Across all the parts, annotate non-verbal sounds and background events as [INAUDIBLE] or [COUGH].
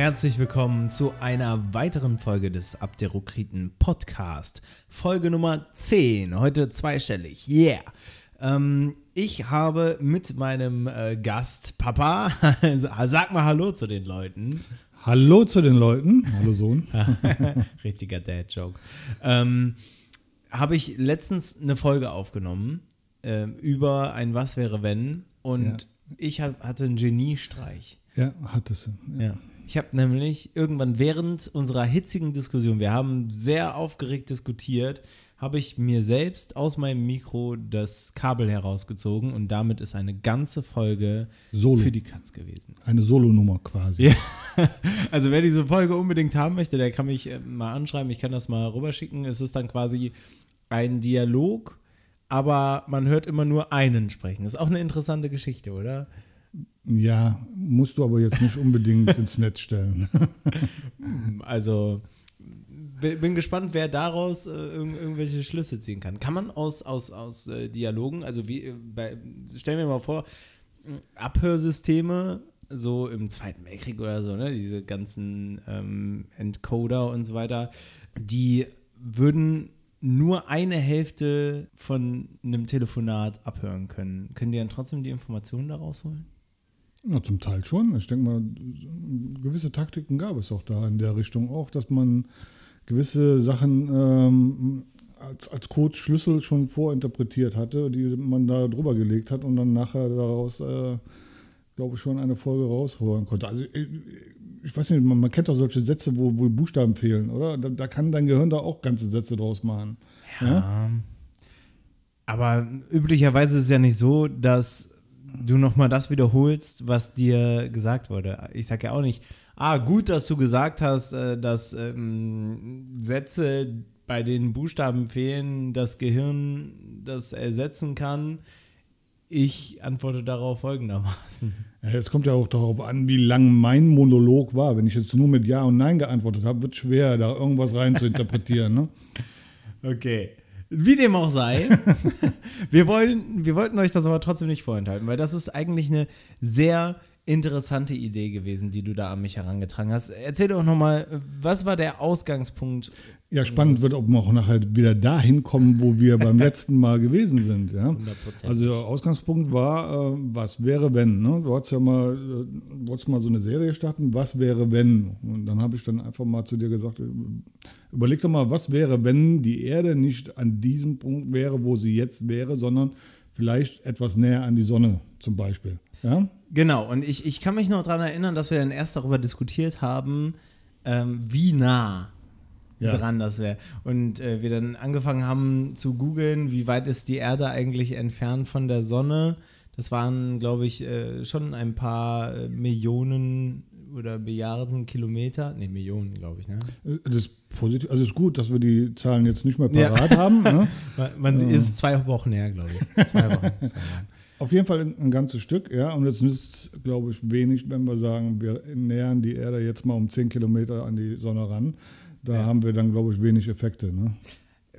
herzlich willkommen zu einer weiteren Folge des Abderokriten Podcast. Folge Nummer 10, heute zweistellig. Yeah! Ähm, ich habe mit meinem äh, Gast Papa, sag mal Hallo zu den Leuten. Hallo zu den Leuten. Hallo Sohn. [LAUGHS] [LAUGHS] Richtiger Dad-Joke. Ähm, habe ich letztens eine Folge aufgenommen äh, über ein Was wäre wenn und ja. ich hatte einen Geniestreich. Ja, hattest du. Ja. ja. Ich habe nämlich irgendwann während unserer hitzigen Diskussion, wir haben sehr aufgeregt diskutiert, habe ich mir selbst aus meinem Mikro das Kabel herausgezogen und damit ist eine ganze Folge Solo. für die Katz gewesen. Eine Solo-Nummer quasi. Ja. [LAUGHS] Also wer diese Folge unbedingt haben möchte, der kann mich äh, mal anschreiben. Ich kann das mal rüberschicken. Es ist dann quasi ein Dialog, aber man hört immer nur einen sprechen. Das ist auch eine interessante Geschichte, oder? Ja, musst du aber jetzt nicht unbedingt [LAUGHS] ins Netz stellen. Also bin gespannt, wer daraus äh, irgendwelche Schlüsse ziehen kann. Kann man aus, aus, aus äh, Dialogen, also wie äh, bei, stellen wir mal vor, Abhörsysteme, so im Zweiten Weltkrieg oder so, ne, diese ganzen ähm, Encoder und so weiter, die würden nur eine Hälfte von einem Telefonat abhören können. Können die dann trotzdem die Informationen daraus holen? Ja, zum Teil schon. Ich denke mal, gewisse Taktiken gab es auch da in der Richtung auch, dass man gewisse Sachen ähm, als, als Codeschlüssel schon vorinterpretiert hatte, die man da drüber gelegt hat und dann nachher daraus, äh, glaube ich, schon eine Folge rausholen konnte. Also ich, ich weiß nicht, man, man, kennt doch solche Sätze, wo, wo Buchstaben fehlen, oder? Da, da, kann dein Gehirn da auch ganze Sätze draus machen. ja? ja? Aber üblicherweise ist es ja nicht so, dass du nochmal das wiederholst, was dir gesagt wurde. Ich sage ja auch nicht, ah, gut, dass du gesagt hast, äh, dass ähm, Sätze, bei denen Buchstaben fehlen, das Gehirn das ersetzen kann. Ich antworte darauf folgendermaßen. Es kommt ja auch darauf an, wie lang mein Monolog war. Wenn ich jetzt nur mit Ja und Nein geantwortet habe, wird es schwer, da irgendwas rein zu [LAUGHS] interpretieren. Ne? Okay. Wie dem auch sei, [LAUGHS] wir, wollen, wir wollten euch das aber trotzdem nicht vorenthalten, weil das ist eigentlich eine sehr interessante Idee gewesen, die du da an mich herangetragen hast. Erzähl doch nochmal, was war der Ausgangspunkt? Ja, spannend wird, ob wir auch nachher wieder dahin kommen, wo wir beim [LAUGHS] letzten Mal gewesen sind. Ja? 100%. Also der Ausgangspunkt war, äh, was wäre wenn? Ne? Du hast ja mal, äh, wolltest mal so eine Serie starten, was wäre wenn? Und dann habe ich dann einfach mal zu dir gesagt, äh, überleg doch mal, was wäre, wenn die Erde nicht an diesem Punkt wäre, wo sie jetzt wäre, sondern vielleicht etwas näher an die Sonne zum Beispiel. Ja? Genau, und ich, ich kann mich noch daran erinnern, dass wir dann erst darüber diskutiert haben, ähm, wie nah ja. dran das wäre. Und äh, wir dann angefangen haben zu googeln, wie weit ist die Erde eigentlich entfernt von der Sonne. Das waren, glaube ich, äh, schon ein paar äh, Millionen oder Milliarden Kilometer. Ne, Millionen, glaube ich. Ne? Äh, das ist positiv. Also ist gut, dass wir die Zahlen jetzt nicht mehr parat ja. haben. Ne? [LAUGHS] Man, man ist zwei Wochen her, glaube ich. Zwei Wochen. Zwei Wochen. Auf jeden Fall ein ganzes Stück, ja. Und es nützt, glaube ich, wenig, wenn wir sagen, wir nähern die Erde jetzt mal um 10 Kilometer an die Sonne ran. Da ja. haben wir dann, glaube ich, wenig Effekte. Ne?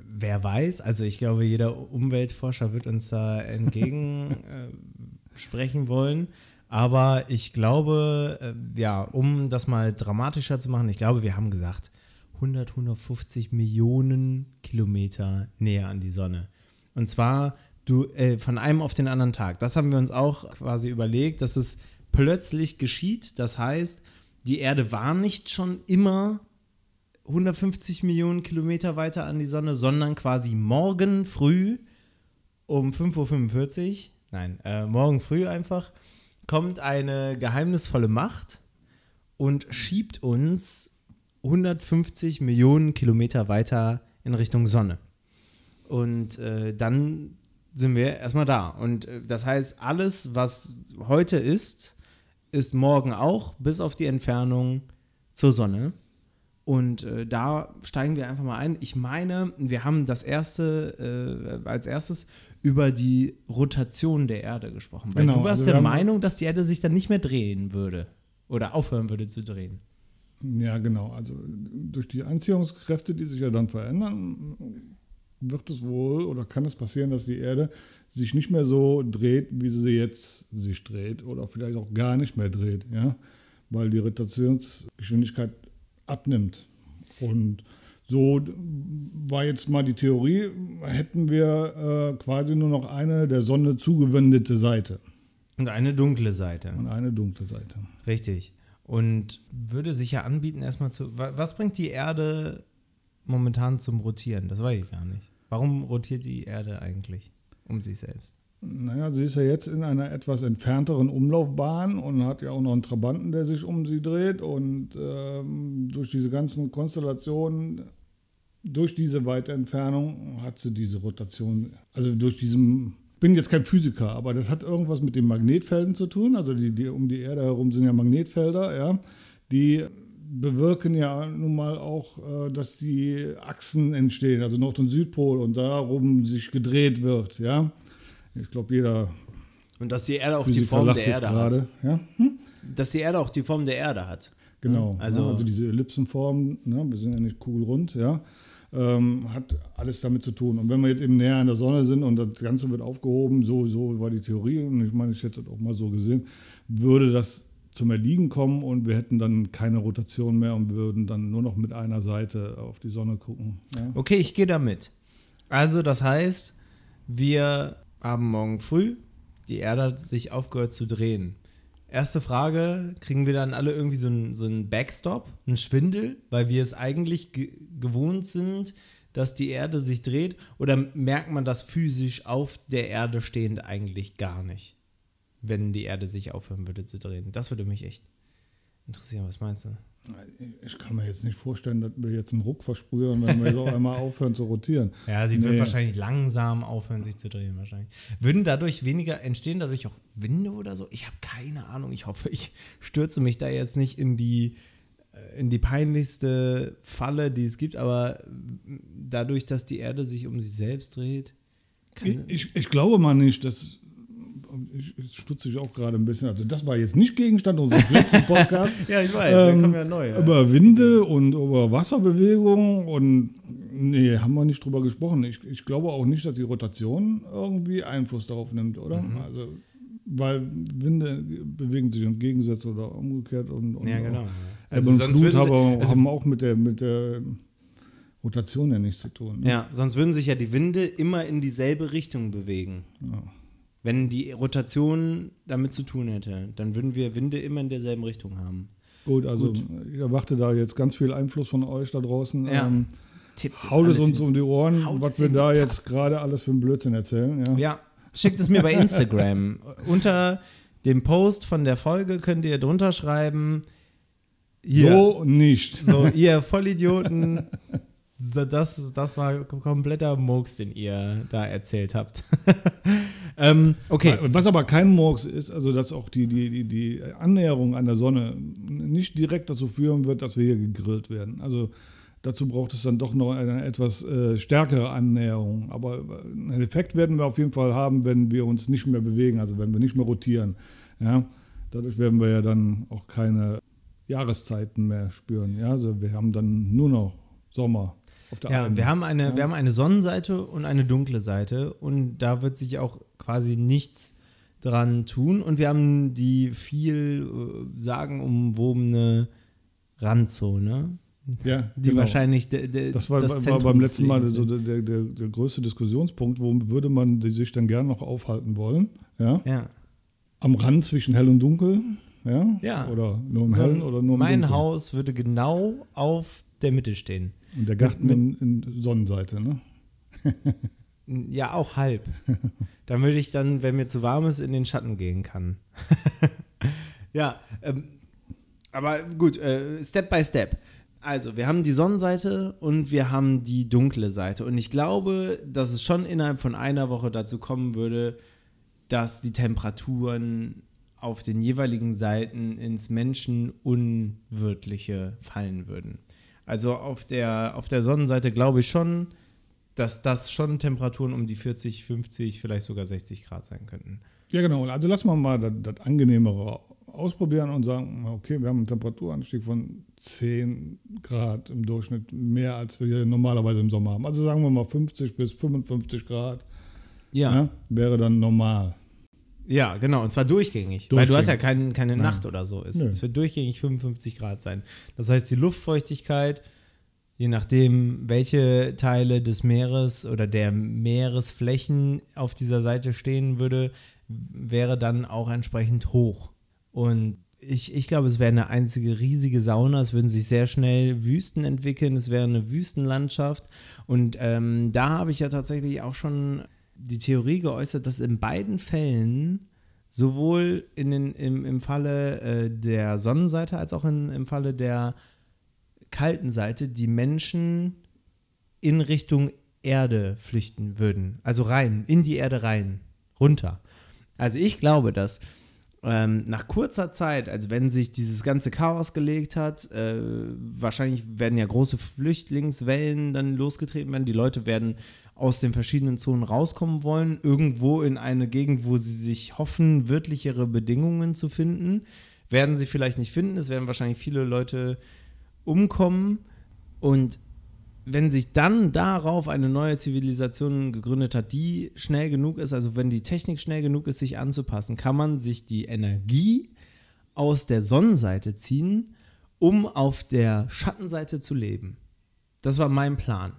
Wer weiß, also ich glaube, jeder Umweltforscher wird uns da entgegen [LAUGHS] äh, wollen. Aber ich glaube, äh, ja, um das mal dramatischer zu machen, ich glaube, wir haben gesagt, 100, 150 Millionen Kilometer näher an die Sonne. Und zwar du äh, von einem auf den anderen Tag. Das haben wir uns auch quasi überlegt, dass es plötzlich geschieht. Das heißt, die Erde war nicht schon immer 150 Millionen Kilometer weiter an die Sonne, sondern quasi morgen früh um 5.45 Uhr, nein, äh, morgen früh einfach, kommt eine geheimnisvolle Macht und schiebt uns 150 Millionen Kilometer weiter in Richtung Sonne. Und äh, dann sind wir erstmal da. Und äh, das heißt, alles, was heute ist, ist morgen auch, bis auf die Entfernung zur Sonne. Und äh, da steigen wir einfach mal ein. Ich meine, wir haben das erste, äh, als erstes über die Rotation der Erde gesprochen. Weil genau, du warst also der Meinung, dass die Erde sich dann nicht mehr drehen würde oder aufhören würde zu drehen. Ja, genau. Also durch die Anziehungskräfte, die sich ja dann verändern, wird es wohl oder kann es passieren, dass die Erde sich nicht mehr so dreht, wie sie jetzt sich dreht oder vielleicht auch gar nicht mehr dreht. Ja? weil die Rotationsgeschwindigkeit abnimmt. Und so war jetzt mal die Theorie, hätten wir äh, quasi nur noch eine der Sonne zugewendete Seite. Und eine dunkle Seite. Und eine dunkle Seite. Richtig. Und würde sich ja anbieten, erstmal zu. Was bringt die Erde momentan zum Rotieren? Das weiß ich gar nicht. Warum rotiert die Erde eigentlich um sich selbst? Naja, sie ist ja jetzt in einer etwas entfernteren Umlaufbahn und hat ja auch noch einen Trabanten, der sich um sie dreht. Und ähm, durch diese ganzen Konstellationen, durch diese weite Entfernung hat sie diese Rotation. Also durch diesen, ich bin jetzt kein Physiker, aber das hat irgendwas mit den Magnetfelden zu tun. Also die, die um die Erde herum sind ja Magnetfelder, ja, die bewirken ja nun mal auch, äh, dass die Achsen entstehen, also Nord- und Südpol und darum sich gedreht wird, ja. Ich glaube, jeder. Und dass die Erde auch Physiker die Form der Erde grade, hat. Ja? Hm? Dass die Erde auch die Form der Erde hat. Genau. Also, ja, also diese Ellipsenform, ne, wir sind ja nicht kugelrund, ja, ähm, hat alles damit zu tun. Und wenn wir jetzt eben näher an der Sonne sind und das Ganze wird aufgehoben, so, so war die Theorie, und ich meine, ich hätte das auch mal so gesehen, würde das zum Erliegen kommen und wir hätten dann keine Rotation mehr und würden dann nur noch mit einer Seite auf die Sonne gucken. Ja? Okay, ich gehe damit. Also das heißt, wir haben morgen früh, die Erde hat sich aufgehört zu drehen. Erste Frage, kriegen wir dann alle irgendwie so einen, so einen Backstop, einen Schwindel, weil wir es eigentlich ge gewohnt sind, dass die Erde sich dreht? Oder merkt man das physisch auf der Erde stehend eigentlich gar nicht, wenn die Erde sich aufhören würde zu drehen? Das würde mich echt interessieren. Was meinst du? Ich kann mir jetzt nicht vorstellen, dass wir jetzt einen Ruck versprühen, wenn wir so einmal aufhören zu rotieren. [LAUGHS] Ja, sie nee. wird wahrscheinlich langsam aufhören, sich zu drehen, wahrscheinlich. Würden dadurch weniger, entstehen dadurch auch Winde oder so? Ich habe keine Ahnung. Ich hoffe, ich stürze mich da jetzt nicht in die, äh, in die peinlichste Falle, die es gibt, aber dadurch, dass die Erde sich um sich selbst dreht. Ich, ich, ich, glaube mal nicht, dass stutze ich auch gerade ein bisschen. Also, das war jetzt nicht Gegenstand unseres letzten Podcasts. [LAUGHS] ja, ich weiß, ähm, kommen ja neu. Ja. Über Winde und über Wasserbewegungen und nee, haben wir nicht drüber gesprochen. Ich, ich glaube auch nicht, dass die Rotation irgendwie Einfluss darauf nimmt, oder? Mhm. Also, weil Winde bewegen sich in Gegensätze oder umgekehrt und, und ja, genau. Also und Flut haben, also haben auch mit der, mit der Rotation ja nichts zu tun. Ne? Ja, sonst würden sich ja die Winde immer in dieselbe Richtung bewegen. Ja. Wenn die Rotation damit zu tun hätte, dann würden wir Winde immer in derselben Richtung haben. Gut, also Gut. ich erwarte da jetzt ganz viel Einfluss von euch da draußen. Ja. Ähm, haut es uns um die Ohren, was wir da jetzt gerade alles für einen Blödsinn erzählen. Ja. ja, schickt es mir bei Instagram. [LAUGHS] Unter dem Post von der Folge könnt ihr drunter schreiben. Hier, so nicht. So, ihr Vollidioten. [LAUGHS] Das, das war kompletter Murks, den ihr da erzählt habt. [LAUGHS] ähm, okay. Was aber kein Murks ist, also dass auch die, die, die, die Annäherung an der Sonne nicht direkt dazu führen wird, dass wir hier gegrillt werden. Also dazu braucht es dann doch noch eine etwas äh, stärkere Annäherung. Aber äh, einen Effekt werden wir auf jeden Fall haben, wenn wir uns nicht mehr bewegen, also wenn wir nicht mehr rotieren. Ja? Dadurch werden wir ja dann auch keine Jahreszeiten mehr spüren. Ja? Also wir haben dann nur noch Sommer ja, einen. wir haben, eine, ja. wir haben eine Sonnenseite und eine dunkle Seite und da wird sich auch quasi nichts dran tun. Und wir haben die viel äh, sagenumwobene Randzone. Ja, die genau. wahrscheinlich de, de, das war, das war beim letzten Mal so der, der, der, größte Diskussionspunkt, wo würde man sich dann gern noch aufhalten wollen? Ja. ja. Am Rand zwischen hell und dunkel. Ja. ja. Oder nur im Hellen oder nur im Mein Dunkeln. Haus würde genau auf der Mitte stehen. Und der Garten mit, in, in Sonnenseite, ne? [LAUGHS] ja, auch halb. Damit ich dann, wenn mir zu warm ist, in den Schatten gehen kann. [LAUGHS] ja, ähm, aber gut, äh, Step by Step. Also, wir haben die Sonnenseite und wir haben die dunkle Seite. Und ich glaube, dass es schon innerhalb von einer Woche dazu kommen würde, dass die Temperaturen auf den jeweiligen Seiten ins Menschenunwirtliche fallen würden. Also auf der, auf der Sonnenseite glaube ich schon, dass das schon Temperaturen um die 40, 50, vielleicht sogar 60 Grad sein könnten. Ja, genau. Also lassen wir mal das, das Angenehmere ausprobieren und sagen, okay, wir haben einen Temperaturanstieg von 10 Grad im Durchschnitt, mehr als wir normalerweise im Sommer haben. Also sagen wir mal 50 bis 55 Grad. Ja. ja wäre dann normal. Ja, genau, und zwar durchgängig. Weil du hast ja kein, keine Nacht oder so. Es, es, wird durchgängig 55 Grad sein. Das heißt, die Luftfeuchtigkeit, je nachdem, welche Teile des Meeres oder der Meeresflächen auf dieser Seite stehen würde, wäre dann auch entsprechend hoch. Und ich, ich glaube, es wäre eine einzige riesige Sauna. Es würden sich sehr schnell Wüsten entwickeln. Es wäre eine Wüstenlandschaft. Und ähm, da habe ich ja tatsächlich auch schon die Theorie geäußert, dass in beiden Fällen sowohl in den, im, im Falle äh, der Sonnenseite als auch in, im Falle der kalten Seite die Menschen in Richtung Erde flüchten würden. Also rein, in die Erde rein, runter. Also ich glaube, dass ähm, nach kurzer Zeit, also wenn sich dieses ganze Chaos gelegt hat, äh, wahrscheinlich werden ja große Flüchtlingswellen dann losgetreten werden. Die Leute werden aus den verschiedenen Zonen rauskommen wollen, irgendwo in eine Gegend, wo sie sich hoffen, wirklichere Bedingungen zu finden. Werden sie vielleicht nicht finden, es werden wahrscheinlich viele Leute umkommen und wenn sich dann darauf eine neue Zivilisation gegründet hat, die schnell genug ist, also wenn die Technik schnell genug ist, sich anzupassen, kann man sich die Energie aus der Sonnenseite ziehen, um auf der Schattenseite zu leben. Das war mein Plan.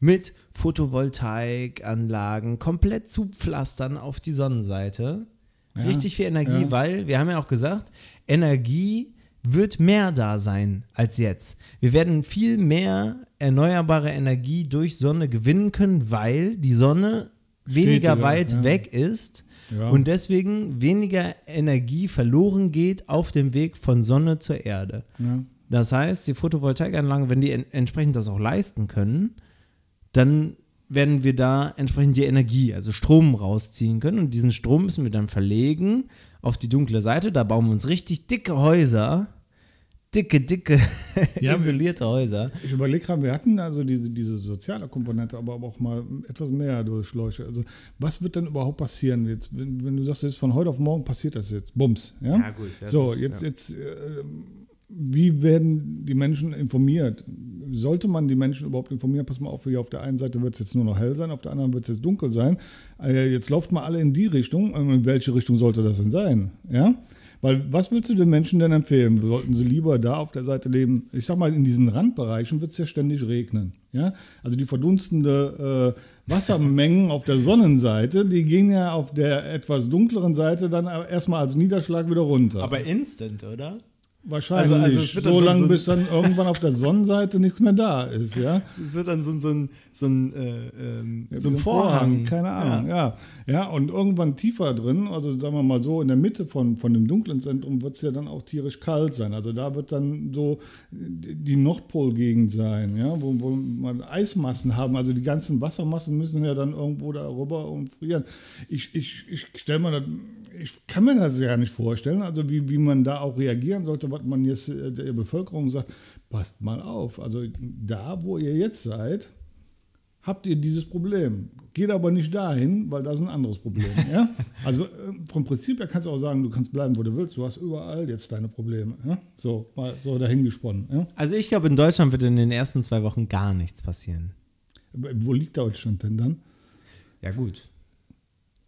Mit Photovoltaikanlagen komplett zu pflastern auf die Sonnenseite. Ja, Richtig viel Energie, ja. weil wir haben ja auch gesagt, Energie wird mehr da sein als jetzt. Wir werden viel mehr erneuerbare Energie durch Sonne gewinnen können, weil die Sonne weniger Steht weit ja. weg ist und deswegen weniger Energie verloren geht auf dem Weg von Sonne zur Erde. Das heißt, die Photovoltaikanlagen, wenn die en entsprechend das auch leisten können, dann werden wir da entsprechend die Energie, also Strom rausziehen können und diesen Strom müssen wir dann verlegen auf die dunkle Seite. Da bauen wir uns richtig dicke Häuser dicke, dicke, [LAUGHS] ja, isolierte Häuser. Ich überlege gerade, wir hatten also diese, diese soziale Komponente, aber auch mal etwas mehr durchschläuche. Also, was wird denn überhaupt passieren? Jetzt, wenn, wenn, du sagst, jetzt von heute auf morgen passiert das jetzt, Bums. Ja, ja gut. So, ist, jetzt, ja. jetzt äh, wie werden die Menschen informiert? Sollte man die Menschen überhaupt informieren? Pass mal auf, hier auf der einen Seite wird es jetzt nur noch hell sein, auf der anderen wird es jetzt dunkel sein. Äh, jetzt lauft mal alle in die Richtung. In welche Richtung sollte das denn sein? Ja? Weil was würdest du den Menschen denn empfehlen? Sollten sie lieber da auf der Seite leben? Ich sag mal, in diesen Randbereichen wird es ja ständig regnen. Ja? Also die verdunstende äh, Wassermengen auf der Sonnenseite, die gehen ja auf der etwas dunkleren Seite dann erstmal als Niederschlag wieder runter. Aber instant, oder? Wahrscheinlich. Also, also so lange, so bis dann irgendwann auf der Sonnenseite nichts mehr da ist, ja. [LAUGHS] Es wird dann so, so ein, so ein, äh, ähm, ja, so ein Vorhang. Vorhang. Keine Ahnung, ja. ja. ja. und irgendwann tiefer drin, also sagen wir mal so, in der Mitte von, von dem dunklen Zentrum wird es ja dann auch tierisch kalt sein. Also da wird dann so die Nordpolgegend sein, ja, wo, wo man Eismassen haben. Also die ganzen Wassermassen müssen ja dann irgendwo darüber umfrieren. Ich, ich, ich stelle mir das ich kann mir das ja nicht vorstellen, also wie, wie man da auch reagieren sollte, was man jetzt äh, der Bevölkerung sagt, passt mal auf. Also da, wo ihr jetzt seid, habt ihr dieses Problem. Geht aber nicht dahin, weil da ist ein anderes Problem. [LAUGHS] ja? Also äh, vom Prinzip her kannst du auch sagen, du kannst bleiben, wo du willst. Du hast überall jetzt deine Probleme. Ja? So, mal so dahingesponnen. Ja? Also ich glaube, in Deutschland wird in den ersten zwei Wochen gar nichts passieren. Wo liegt Deutschland denn dann? Ja gut,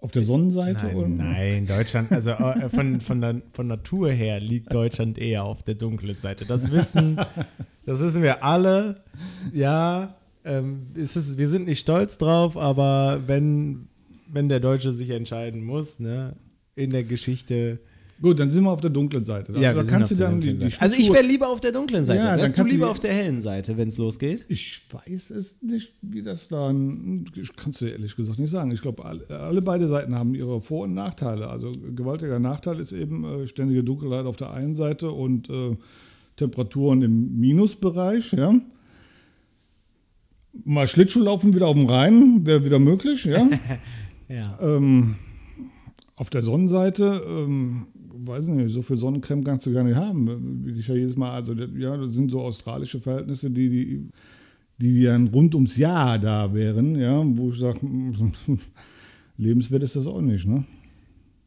auf der Sonnenseite? Nein, oder? nein Deutschland, also äh, von, von, der, von Natur her liegt Deutschland eher auf der dunklen Seite. Das wissen, das wissen wir alle. Ja, ähm, ist es, wir sind nicht stolz drauf, aber wenn, wenn der Deutsche sich entscheiden muss, ne, in der Geschichte Gut, dann sind wir auf der dunklen Seite. Also, ja, da kannst du dann die, die Also ich wäre lieber auf der dunklen Seite. Ja, Wärst du lieber auf der hellen Seite, wenn es losgeht? Ich weiß es nicht, wie das dann. Ich kann es dir ehrlich gesagt nicht sagen. Ich glaube, alle, alle, beide Seiten haben ihre Vor- und Nachteile. Also gewaltiger Nachteil ist eben äh, ständige Dunkelheit auf der einen Seite und äh, Temperaturen im Minusbereich. Ja. Mal Schlittschuhlaufen wieder auf dem Rhein wäre wieder möglich. Ja. [LAUGHS] ja. Ähm, auf der Sonnenseite ähm, weiß nicht, so viel Sonnencreme kannst du gar nicht haben. Ich ja jedes Mal, also ja, das sind so australische Verhältnisse, die, die, die dann rund ums Jahr da wären, ja, wo ich sage, [LAUGHS] lebenswert ist das auch nicht, ne?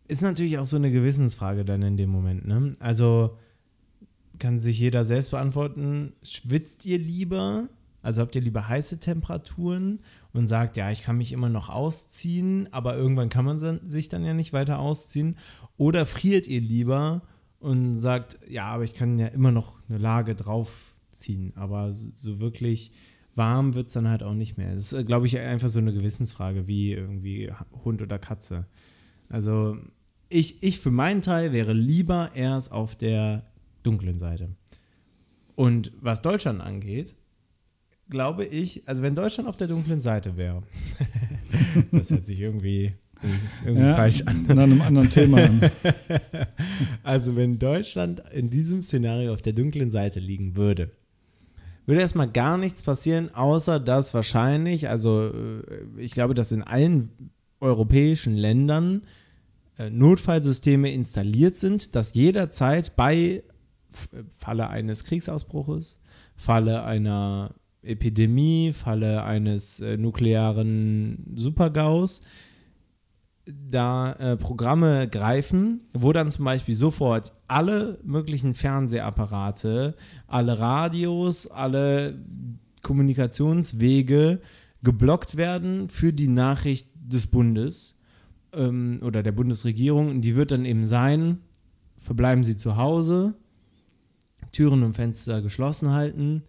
Ist natürlich auch so eine Gewissensfrage dann in dem Moment, ne? Also kann sich jeder selbst beantworten, schwitzt ihr lieber Also habt ihr lieber heiße Temperaturen und sagt, ja, ich kann mich immer noch ausziehen, aber irgendwann kann man sich dann ja nicht weiter ausziehen? Oder friert ihr lieber und sagt, ja, aber ich kann ja immer noch eine Lage draufziehen, aber so wirklich warm wird es dann halt auch nicht mehr. Das ist, glaube ich, einfach so eine Gewissensfrage, wie irgendwie Hund oder Katze. Also ich, ich für meinen Teil wäre lieber erst auf der dunklen Seite. Und was Deutschland angeht, glaube ich, also wenn Deutschland auf der dunklen Seite wäre, [LAUGHS] das hört sich irgendwie, irgendwie ja, falsch an. Nach einem anderen Thema. [LAUGHS] also wenn Deutschland in diesem Szenario auf der dunklen Seite liegen würde, würde erstmal gar nichts passieren, außer dass wahrscheinlich, also äh, ich glaube, dass in allen europäischen Ländern äh, Notfallsysteme installiert sind, dass jederzeit bei Falle eines Kriegsausbruches, Falle einer Epidemie, Falle eines äh, nuklearen Supergaus, da äh, Programme greifen, wo dann zum Beispiel sofort alle möglichen Fernsehapparate, alle Radios, alle Kommunikationswege geblockt werden für die Nachricht des Bundes ähm, oder der Bundesregierung. Und die wird dann eben sein, verbleiben Sie zu Hause, Türen und Fenster geschlossen halten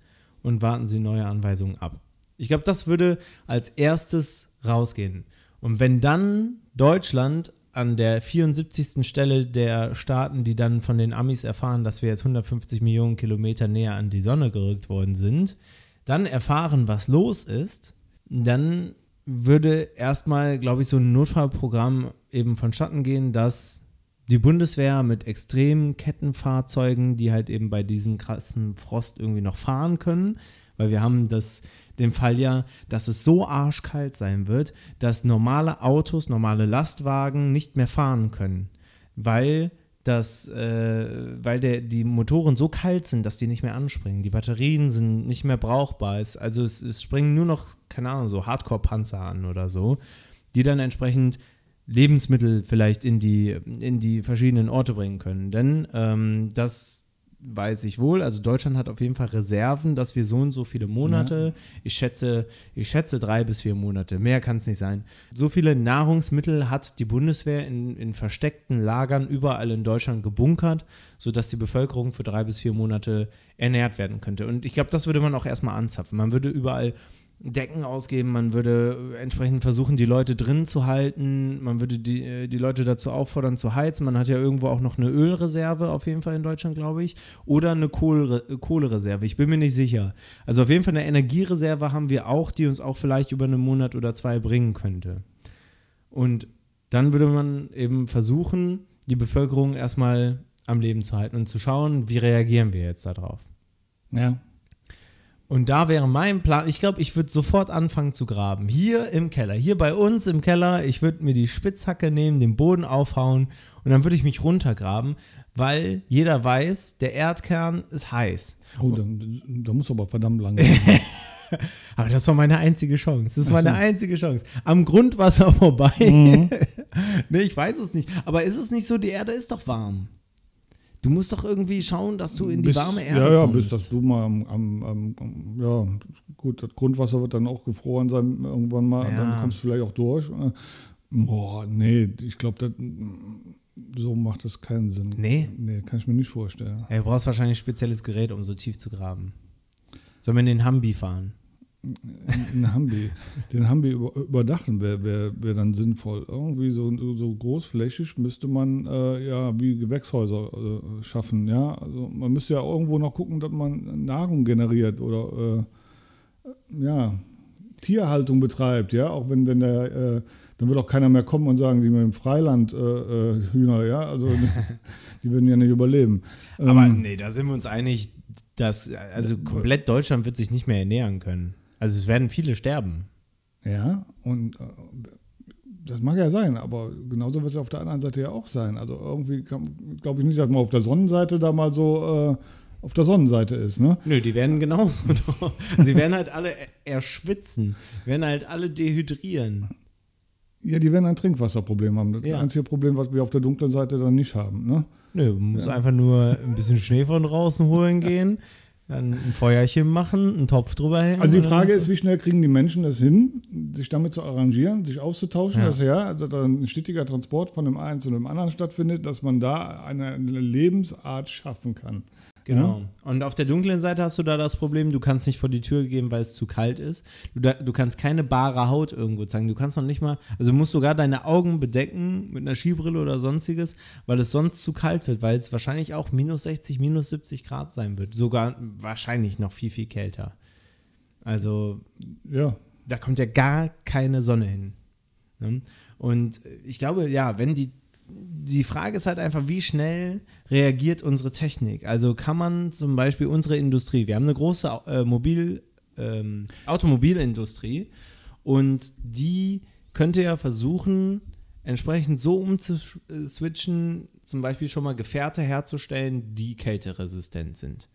und warten Sie neue Anweisungen ab. Ich glaube, das würde als erstes rausgehen. Und wenn dann Deutschland an der 74. Stelle der Staaten, die dann von den Amis erfahren, dass wir jetzt 150 Millionen Kilometer näher an die Sonne gerückt worden sind, dann erfahren, was los ist, dann würde erstmal, glaube ich, so ein Notfallprogramm eben vonstatten gehen, dass die Bundeswehr mit extremen Kettenfahrzeugen, die halt eben bei diesem krassen Frost irgendwie noch fahren können, weil wir haben das, den Fall ja, dass es so arschkalt sein wird, dass normale Autos, normale Lastwagen nicht mehr fahren können, weil das, äh, weil der, die Motoren so kalt sind, dass die nicht mehr anspringen. Die Batterien sind nicht mehr brauchbar. Es, also es, es springen nur noch, keine Ahnung, so Hardcore-Panzer an oder so, die dann entsprechend Lebensmittel vielleicht in die, in die verschiedenen Orte bringen können. Denn ähm, das weiß ich wohl, also Deutschland hat auf jeden Fall Reserven, dass wir so und so viele Monate, ja. ich schätze, ich schätze drei bis vier Monate, mehr kann es nicht sein. So viele Nahrungsmittel hat die Bundeswehr in, in versteckten Lagern überall in Deutschland gebunkert, sodass die Bevölkerung für drei bis vier Monate ernährt werden könnte. Und ich glaube, das würde man auch erstmal anzapfen. Man würde überall Decken ausgeben, man würde entsprechend versuchen, die Leute drin zu halten, man würde die, äh, die Leute dazu auffordern zu heizen. Man hat ja irgendwo auch noch eine Ölreserve, auf jeden Fall in Deutschland, glaube ich, oder eine Kohle, Kohlereserve. Ich bin mir nicht sicher. Also auf jeden Fall eine Energiereserve haben wir auch, die uns auch vielleicht über einen Monat oder zwei bringen könnte. Und dann würde man eben versuchen, die Bevölkerung erstmal am Leben zu halten und zu schauen, wie reagieren wir jetzt darauf. Ja. Und da wäre mein Plan, ich glaube, ich würde sofort anfangen zu graben. Hier im Keller, hier bei uns im Keller, ich würde mir die Spitzhacke nehmen, den Boden aufhauen und dann würde ich mich runtergraben, weil jeder weiß, der Erdkern ist heiß. Oh, da muss aber verdammt lang [LAUGHS] aber das ist doch meine einzige Chance. Das ist meine einzige Chance. Am Grundwasser [LAUGHS] vorbei. Mhm. nee, ich weiß es nicht. Aber ist es nicht so, die Erde ist doch warm. Du musst doch irgendwie schauen, dass du in die bis, warme Erde ja, ja, kommst. bis dass du mal am, am, am, ja, gut, das Grundwasser wird dann auch gefroren sein irgendwann mal, ja. dann kommst du vielleicht auch durch. Boah, nee, ich glaube, so macht das keinen Sinn. Nee? Nee, kann ich mir nicht vorstellen. Ja, du brauchst wahrscheinlich ein spezielles Gerät, um so tief zu graben. Sollen wir in den Hambi fahren? Einen Hambi, den Hambi überdachen wäre wär, wär dann sinnvoll. Irgendwie so, so großflächig müsste man äh, ja wie Gewächshäuser äh, schaffen. Ja, also man müsste ja irgendwo noch gucken, dass man Nahrung generiert oder äh, ja Tierhaltung betreibt. Ja, auch wenn wenn der äh, dann wird auch keiner mehr kommen und sagen, die mit dem Freiland äh, äh, Hühner. Ja, also [LAUGHS] die würden ja nicht überleben. Aber ähm, nee, da sind wir uns einig, dass also komplett Deutschland wird sich nicht mehr ernähren können. Also es werden viele sterben. Ja, und äh, das mag ja sein, aber genauso wird es auf der anderen Seite ja auch sein. Also irgendwie glaube ich nicht, dass man auf der Sonnenseite da mal so äh, auf der Sonnenseite ist, ne? Nö, die werden genauso. [LAUGHS] Sie werden halt alle erschwitzen, werden halt alle dehydrieren. Ja, die werden ein Trinkwasserproblem haben. Das ja. einzige Problem, was wir auf der dunklen Seite dann nicht haben, ne? Nö, man muss ja. einfach nur ein bisschen Schnee von draußen holen [LAUGHS] gehen Dann ein Feuerchen machen, einen Topf drüber hängen. Also die Frage ist, wie schnell kriegen die Menschen es hin, sich damit zu arrangieren, sich auszutauschen, Ja. dass ja, also da ein stetiger Transport von dem einen zu dem anderen stattfindet, dass man da eine Lebensart schaffen kann. Genau. Und auf der dunklen Seite hast du da das Problem, du kannst nicht vor die Tür gehen, weil es zu kalt ist. Du, da, du kannst keine bare Haut irgendwo zeigen. Du kannst noch nicht mal, also du musst sogar deine Augen bedecken mit einer Skibrille oder sonstiges, weil es sonst zu kalt wird, weil es wahrscheinlich auch minus 60, minus 70 Grad sein wird. Sogar wahrscheinlich noch viel, viel kälter. Also Ja, da kommt ja gar keine Sonne hin. Ne? Und ich glaube, ja, wenn die, die Frage ist halt einfach, wie schnell reagiert unsere Technik? Also kann man zum Beispiel unsere Industrie, wir haben eine große äh, Mobil, ähm, Automobilindustrie und die könnte ja versuchen, entsprechend so umzuswitchen, zum Beispiel schon mal Gefährte herzustellen, die kälteresistent sind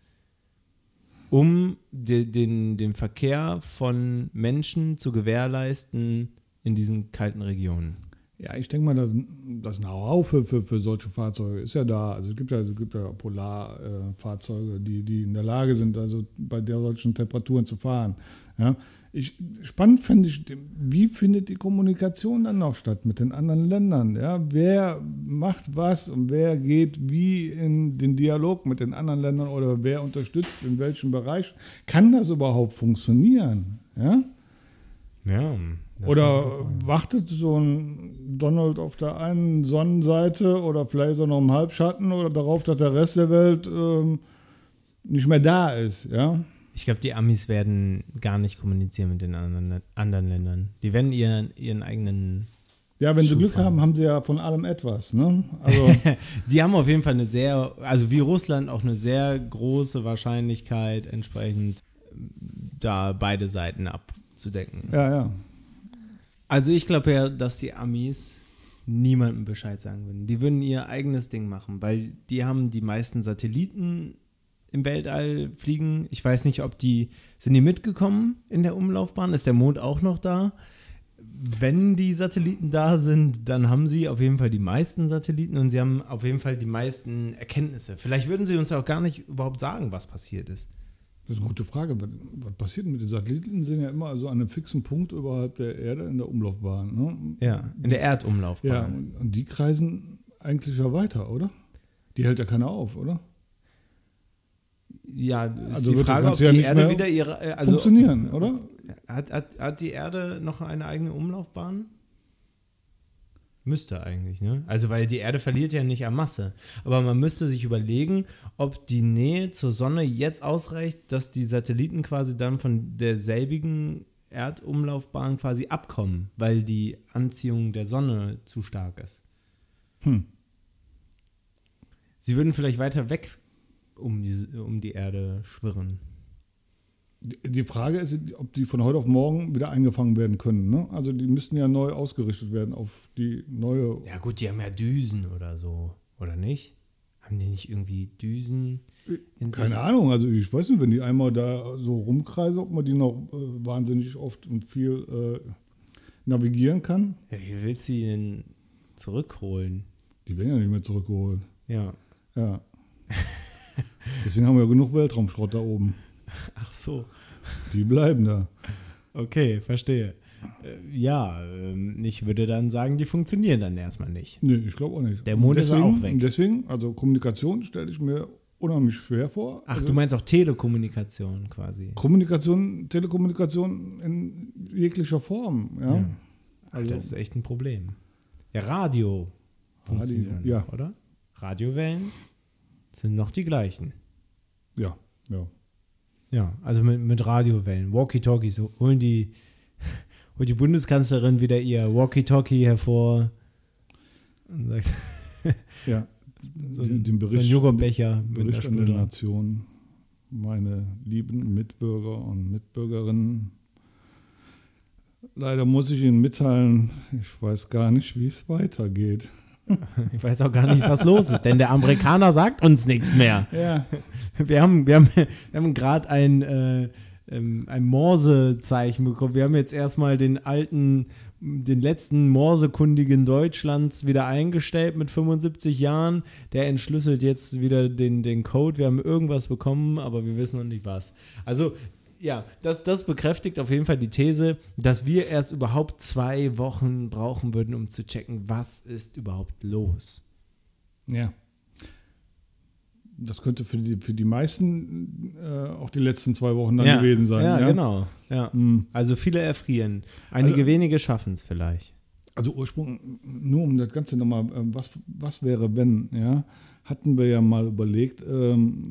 um de, den, den Verkehr von Menschen zu gewährleisten in diesen kalten Regionen. Ja, ich denke mal, das, das Know-how für, für, für solche Fahrzeuge ist ja da. Also es gibt ja, es gibt ja Polarfahrzeuge, die, die in der Lage sind, also bei der solchen Temperaturen zu fahren. Ja. Ich, spannend fände ich, wie findet die Kommunikation dann noch statt mit den anderen Ländern? Ja? Wer macht was und wer geht wie in den Dialog mit den anderen Ländern oder wer unterstützt in welchem Bereich? Kann das überhaupt funktionieren? Ja? Ja. Oder wartet so ein Donald auf der einen Sonnenseite oder vielleicht er noch im Halbschatten oder darauf, dass der Rest der Welt ähm, nicht mehr da ist, ja? Ich glaube, die Amis werden gar nicht kommunizieren mit den anderen, anderen Ländern. Die werden ihren, ihren eigenen. Ja, wenn sie Glück Schuhfahren. haben, haben sie ja von allem etwas, ne? [LAUGHS] Also, Die haben auf jeden Fall eine sehr, also wie Russland auch eine sehr große Wahrscheinlichkeit, entsprechend da beide Seiten abzudecken. ja, ja. Also ich glaube ja, dass die Amis niemandem Bescheid sagen würden. Die würden ihr eigenes Ding machen, weil die haben die meisten Satelliten im Weltall fliegen. Ich weiß nicht, ob die, sind die mitgekommen in der Umlaufbahn? Ist der Mond auch noch da? Wenn die Satelliten da sind, dann haben sie auf jeden Fall die meisten Satelliten und sie haben auf jeden Fall die meisten Erkenntnisse. Vielleicht würden sie uns auch gar nicht überhaupt sagen, was passiert ist. Das ist eine gute Frage. Was, was passiert denn mit den Satelliten? Sind ja immer also an einem fixen Punkt überhalb der Erde in der Umlaufbahn. Ne? Ja, in der Erdumlaufbahn. Ja, und, und die kreisen eigentlich ja weiter, oder? Die hält ja keiner auf, oder? Ja, ist Also die Frage, ob die ja Erde wieder ihre. äh, Also, Funktionieren, oder? Hat, hat, hat die Erde noch eine eigene Umlaufbahn? Müsste eigentlich, ne? Also, weil die Erde verliert ja nicht an Masse. Aber man müsste sich überlegen, ob die Nähe zur Sonne jetzt ausreicht, dass die Satelliten quasi dann von derselbigen Erdumlaufbahn quasi abkommen, weil die Anziehung der Sonne zu stark ist. Hm. Sie würden vielleicht weiter weg um die, um die Erde schwirren. Die Frage ist, ob die von heute auf morgen wieder eingefangen werden können. Ne? Also die müssten ja neu ausgerichtet werden auf die neue. Ja, gut, die haben ja Düsen oder so, oder nicht? Haben die nicht irgendwie Düsen? in Keine? Ahnung, also ich weiß nicht, wenn die einmal da so rumkreisen, ob man die noch äh, wahnsinnig oft und viel äh, navigieren kann. Ja, wie willst du die denn zurückholen? Die werden ja nicht mehr zurückgeholt. Ja. Ja. [LAUGHS] Deswegen haben wir ja genug Weltraumschrott da oben. [LAUGHS] Ach so. Die bleiben da. Okay, verstehe. Äh, ja, ähm, ich würde dann sagen, die funktionieren dann erstmal nicht. Nee, ich glaube auch nicht. Der Mond ist ja deswegen, auch weg. Deswegen, also Kommunikation stelle ich mir unheimlich schwer vor. Ach, also, du meinst auch Telekommunikation quasi. Kommunikation, Telekommunikation in jeglicher Form. Ja. Ja. Also, das ist echt ein Problem. Ja, Radio funktioniert Radio, ja. oder? Radiowellen sind noch die gleichen. ja, ja. Ja, also mit, mit Radiowellen, Walkie-Talkies, holen die, [LAUGHS] holt die Bundeskanzlerin wieder ihr Walkie-Talkie hervor und sagt, [LAUGHS] ja. so, den, ein, den so ein Bericht, Joghurtbecher Bericht an der. Nation, meine lieben Mitbürger und Mitbürgerinnen. Leider muss ich Ihnen mitteilen, ich weiß gar nicht, wie es weitergeht. [LAUGHS] Ich weiß auch gar nicht, was los ist, denn der Amerikaner sagt uns nichts mehr. Ja, Wir haben, wir haben, wir haben gerade ein, äh, ähm, ein Morsezeichen bekommen. Wir haben jetzt erstmal den alten, den letzten Morsekundigen Deutschlands wieder eingestellt mit 75 Jahren. Der entschlüsselt jetzt wieder den, den Code. Wir haben irgendwas bekommen, aber wir wissen noch nicht was. Also ja, das, das bekräftigt auf jeden Fall die These, dass wir erst überhaupt zwei Wochen brauchen würden, um zu checken, was ist überhaupt los. Ja. Das könnte für die, für die meisten äh, auch die letzten zwei Wochen dann ja, gewesen sein. Ja, ja? genau. Ja. Mhm. Also viele erfrieren. Einige also, wenige schaffen es vielleicht. Also Ursprung, nur um das Ganze nochmal, ähm, was, was wäre, wenn, ja, hatten wir ja mal überlegt, ähm,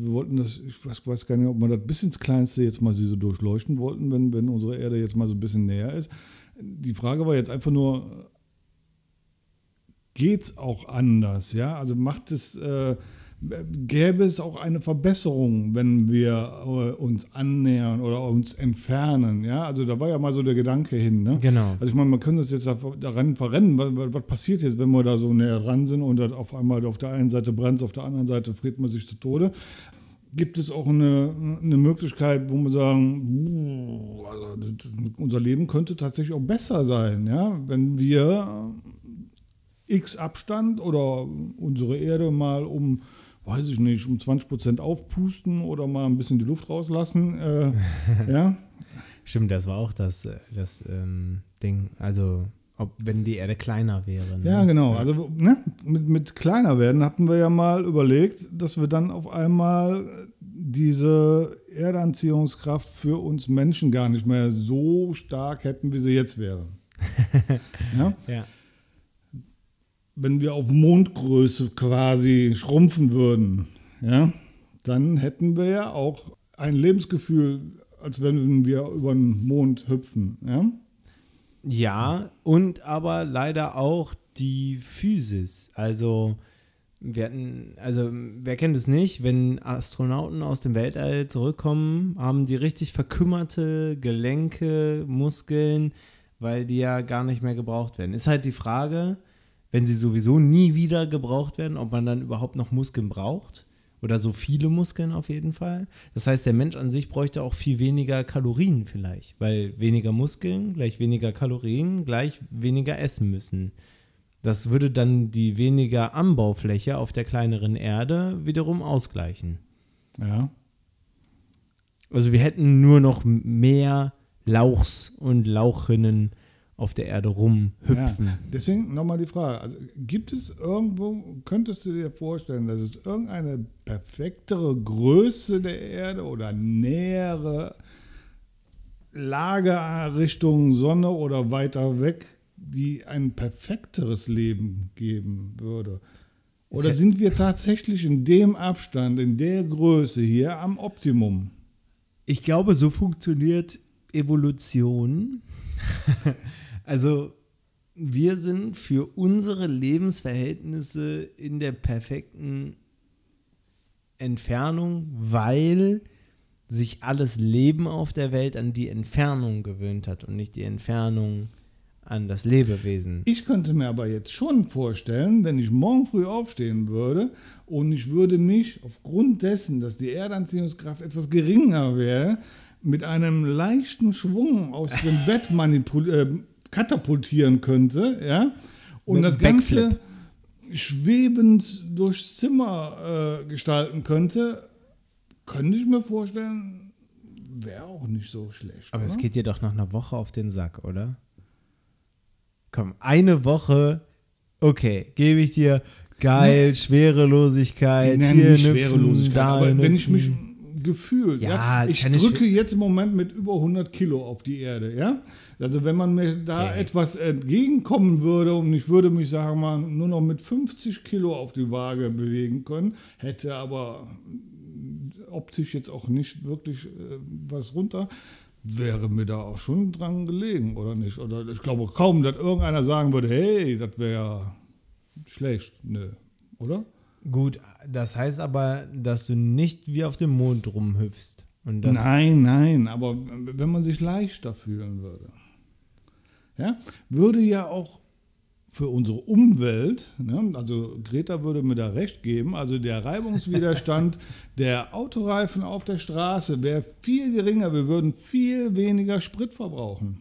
wir wollten das, ich weiß, weiß, gar nicht, ob wir das bis ins Kleinste jetzt mal so durchleuchten wollten, wenn, wenn unsere Erde jetzt mal so ein bisschen näher ist. Die Frage war jetzt einfach nur, geht es auch anders, ja? Also macht es, äh, gäbe es auch eine Verbesserung, wenn wir äh, uns annähern oder uns entfernen. Ja, also da war ja mal so der Gedanke hin. Ne? Genau. Also ich meine, man könnte das jetzt daran verrennen. Was, was, passiert jetzt, wenn wir da so näher dran sind und auf einmal auf der einen Seite brennt auf der anderen Seite friert man sich zu Tode? Gibt es auch eine, eine Möglichkeit, wo wir sagen, also unser Leben könnte tatsächlich auch besser sein, ja, wenn wir X Abstand oder unsere Erde mal um weiß ich nicht, um 20 Prozent aufpusten oder mal ein bisschen die Luft rauslassen. Äh, [LAUGHS] ja. Stimmt, das war auch das, äh, das ähm, Ding. Also, ob, wenn die Erde kleiner wäre. Ne? Ja, genau. Also ne, mit, mit kleiner werden hatten wir ja mal überlegt, dass wir dann auf einmal diese Erdanziehungskraft für uns Menschen gar nicht mehr so stark hätten, wie sie jetzt wäre. [LAUGHS] ja? ja wenn wir auf Mondgröße quasi schrumpfen würden, ja, dann hätten wir ja auch ein Lebensgefühl, als wenn wir über den Mond hüpfen, ja. Ja, und aber leider auch die Physis. Also, wir hatten, also wer kennt es nicht, wenn Astronauten aus dem Weltall zurückkommen, haben die richtig verkümmerte Gelenke, Muskeln, weil die ja gar nicht mehr gebraucht werden. Ist halt die Frage, wenn sie sowieso nie wieder gebraucht werden, ob man dann überhaupt noch Muskeln braucht. Oder so viele Muskeln auf jeden Fall. Das heißt, der Mensch an sich bräuchte auch viel weniger Kalorien vielleicht, weil weniger Muskeln gleich weniger Kalorien gleich weniger essen müssen. Das würde dann die weniger Anbaufläche auf der kleineren Erde wiederum ausgleichen. Ja. Also wir hätten nur noch mehr Lauchs und Lauchinnen auf der Erde rumhüpfen. Ja, deswegen nochmal die Frage: also, Gibt es irgendwo, könntest du dir vorstellen, dass es irgendeine perfektere Größe der Erde oder nähere Lage Richtung Sonne oder weiter weg, die ein perfekteres Leben geben würde? Oder sind wir tatsächlich in dem Abstand, in der Größe hier am Optimum? Ich glaube, so funktioniert Evolution. [LAUGHS] Also wir sind für unsere Lebensverhältnisse in der perfekten Entfernung, weil sich alles Leben auf der Welt an die Entfernung gewöhnt hat und nicht die Entfernung an das Lebewesen. Ich könnte mir aber jetzt schon vorstellen, wenn ich morgen früh aufstehen würde und ich würde mich aufgrund dessen, dass die Erdanziehungskraft etwas geringer wäre, mit einem leichten Schwung aus dem Bett manipulieren äh, katapultieren könnte, ja, und das Ganze schwebend durchs Zimmer äh, gestalten könnte, könnte ich mir vorstellen, wäre auch nicht so schlecht. Aber oder? es geht dir doch nach einer Woche auf den Sack, oder? Komm, eine Woche, okay, gebe ich dir geil, Schwerelosigkeit, hier Schwerelosigkeit, da aber wenn ich mich gefühlt. Ja, ja. Ich drücke jetzt im Moment mit über 100 Kilo auf die Erde. Ja? Also wenn man mir da okay. etwas entgegenkommen würde und ich würde mich, sagen mal, nur noch mit 50 Kilo auf die Waage bewegen können, hätte aber optisch jetzt auch nicht wirklich äh, was runter, wäre mir da auch schon dran gelegen, oder nicht? Oder ich glaube kaum, dass irgendeiner sagen würde, hey, das wäre schlecht. Nö, oder? Gut, das heißt aber, dass du nicht wie auf dem Mond rumhüpfst. nein, nein, aber wenn man sich leichter fühlen würde, ja, würde ja auch für unsere Umwelt, ne, also Greta würde mir da recht geben, also der Reibungswiderstand [LAUGHS] der Autoreifen auf der Straße wäre viel geringer, wir würden viel weniger Sprit verbrauchen.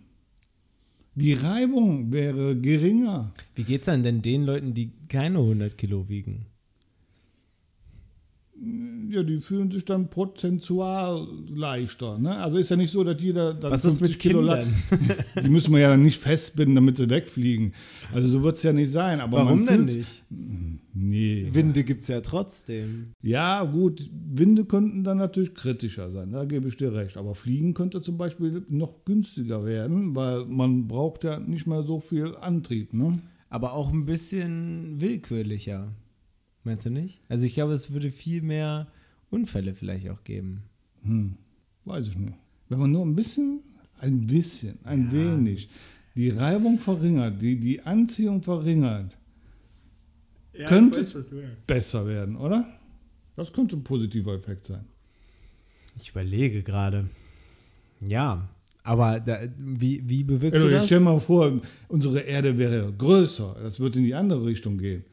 Die Reibung wäre geringer. Wie geht es dann denn den Leuten, die keine 100 Kilo wiegen? Ja, die fühlen sich dann prozentual leichter. Ne? Also ist ja nicht so, dass jeder dann Was ist mit Kindern? [LAUGHS] Die müssen wir ja dann nicht festbinden, damit sie wegfliegen. Also so wird es ja nicht sein. Aber Warum denn nicht? Nee. Winde gibt es ja trotzdem. Ja, gut, Winde könnten dann natürlich kritischer sein, da gebe ich dir recht. Aber Fliegen könnte zum Beispiel noch günstiger werden, weil man braucht ja nicht mehr so viel Antrieb. Ne? Aber auch ein bisschen willkürlicher. Meinst du nicht? Also ich glaube, es würde viel mehr Unfälle vielleicht auch geben. Weiß ich nicht. Wenn man nur ein bisschen, ein bisschen, ein wenig die Reibung verringert, die, die Anziehung verringert, könnte es besser werden, oder? Das könnte ein positiver Effekt sein. Ich überlege gerade. Ja, aber da, wie, wie bewirkst Also, du ich das? stell mal vor, unsere Erde wäre größer. Das würde in die andere Richtung gehen.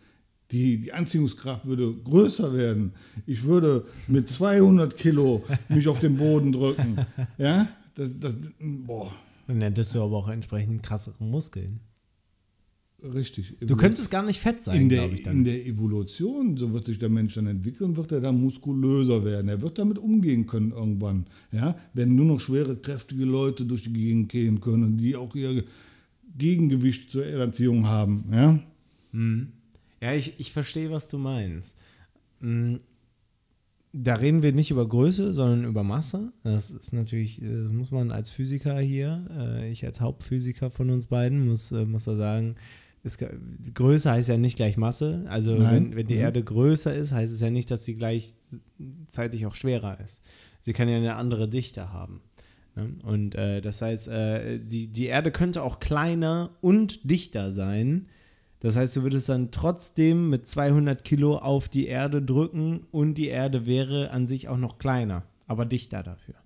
Die, die Anziehungskraft würde größer werden. Ich würde mit 200 Kilo mich auf den Boden drücken. Ja, das, das, boah, Dann hättest du aber auch entsprechend krassere Muskeln. richtig. Du könntest gar nicht fett sein, in glaube ich in dann. der Evolution, so wird sich der Mensch dann entwickeln, wird er dann muskulöser werden. Er wird damit umgehen können irgendwann. Ja? Wenn nur noch schwere, kräftige Leute durch die Gegend gehen können, die auch ihr Gegengewicht zur Erdanziehung haben. Ja? Ja, ich, ich verstehe, was du meinst. Mm, Da reden wir nicht über Größe, sondern über Masse. Das ist natürlich, das muss man als Physiker hier, äh, ich als Hauptphysiker von uns beiden, muss, äh, muss da sagen, es, Größe heißt ja nicht gleich Masse. Also wenn, wenn die Mhm. Erde größer ist, heißt es ja nicht, dass sie gleichzeitig auch schwerer ist. Sie kann ja eine andere Dichte haben. Ne? Und äh, das heißt, äh, die, die Erde könnte auch kleiner und dichter sein. Das heißt, du würdest dann trotzdem mit 200 Kilo auf die Erde drücken und die Erde wäre an sich auch noch kleiner, aber dichter dafür.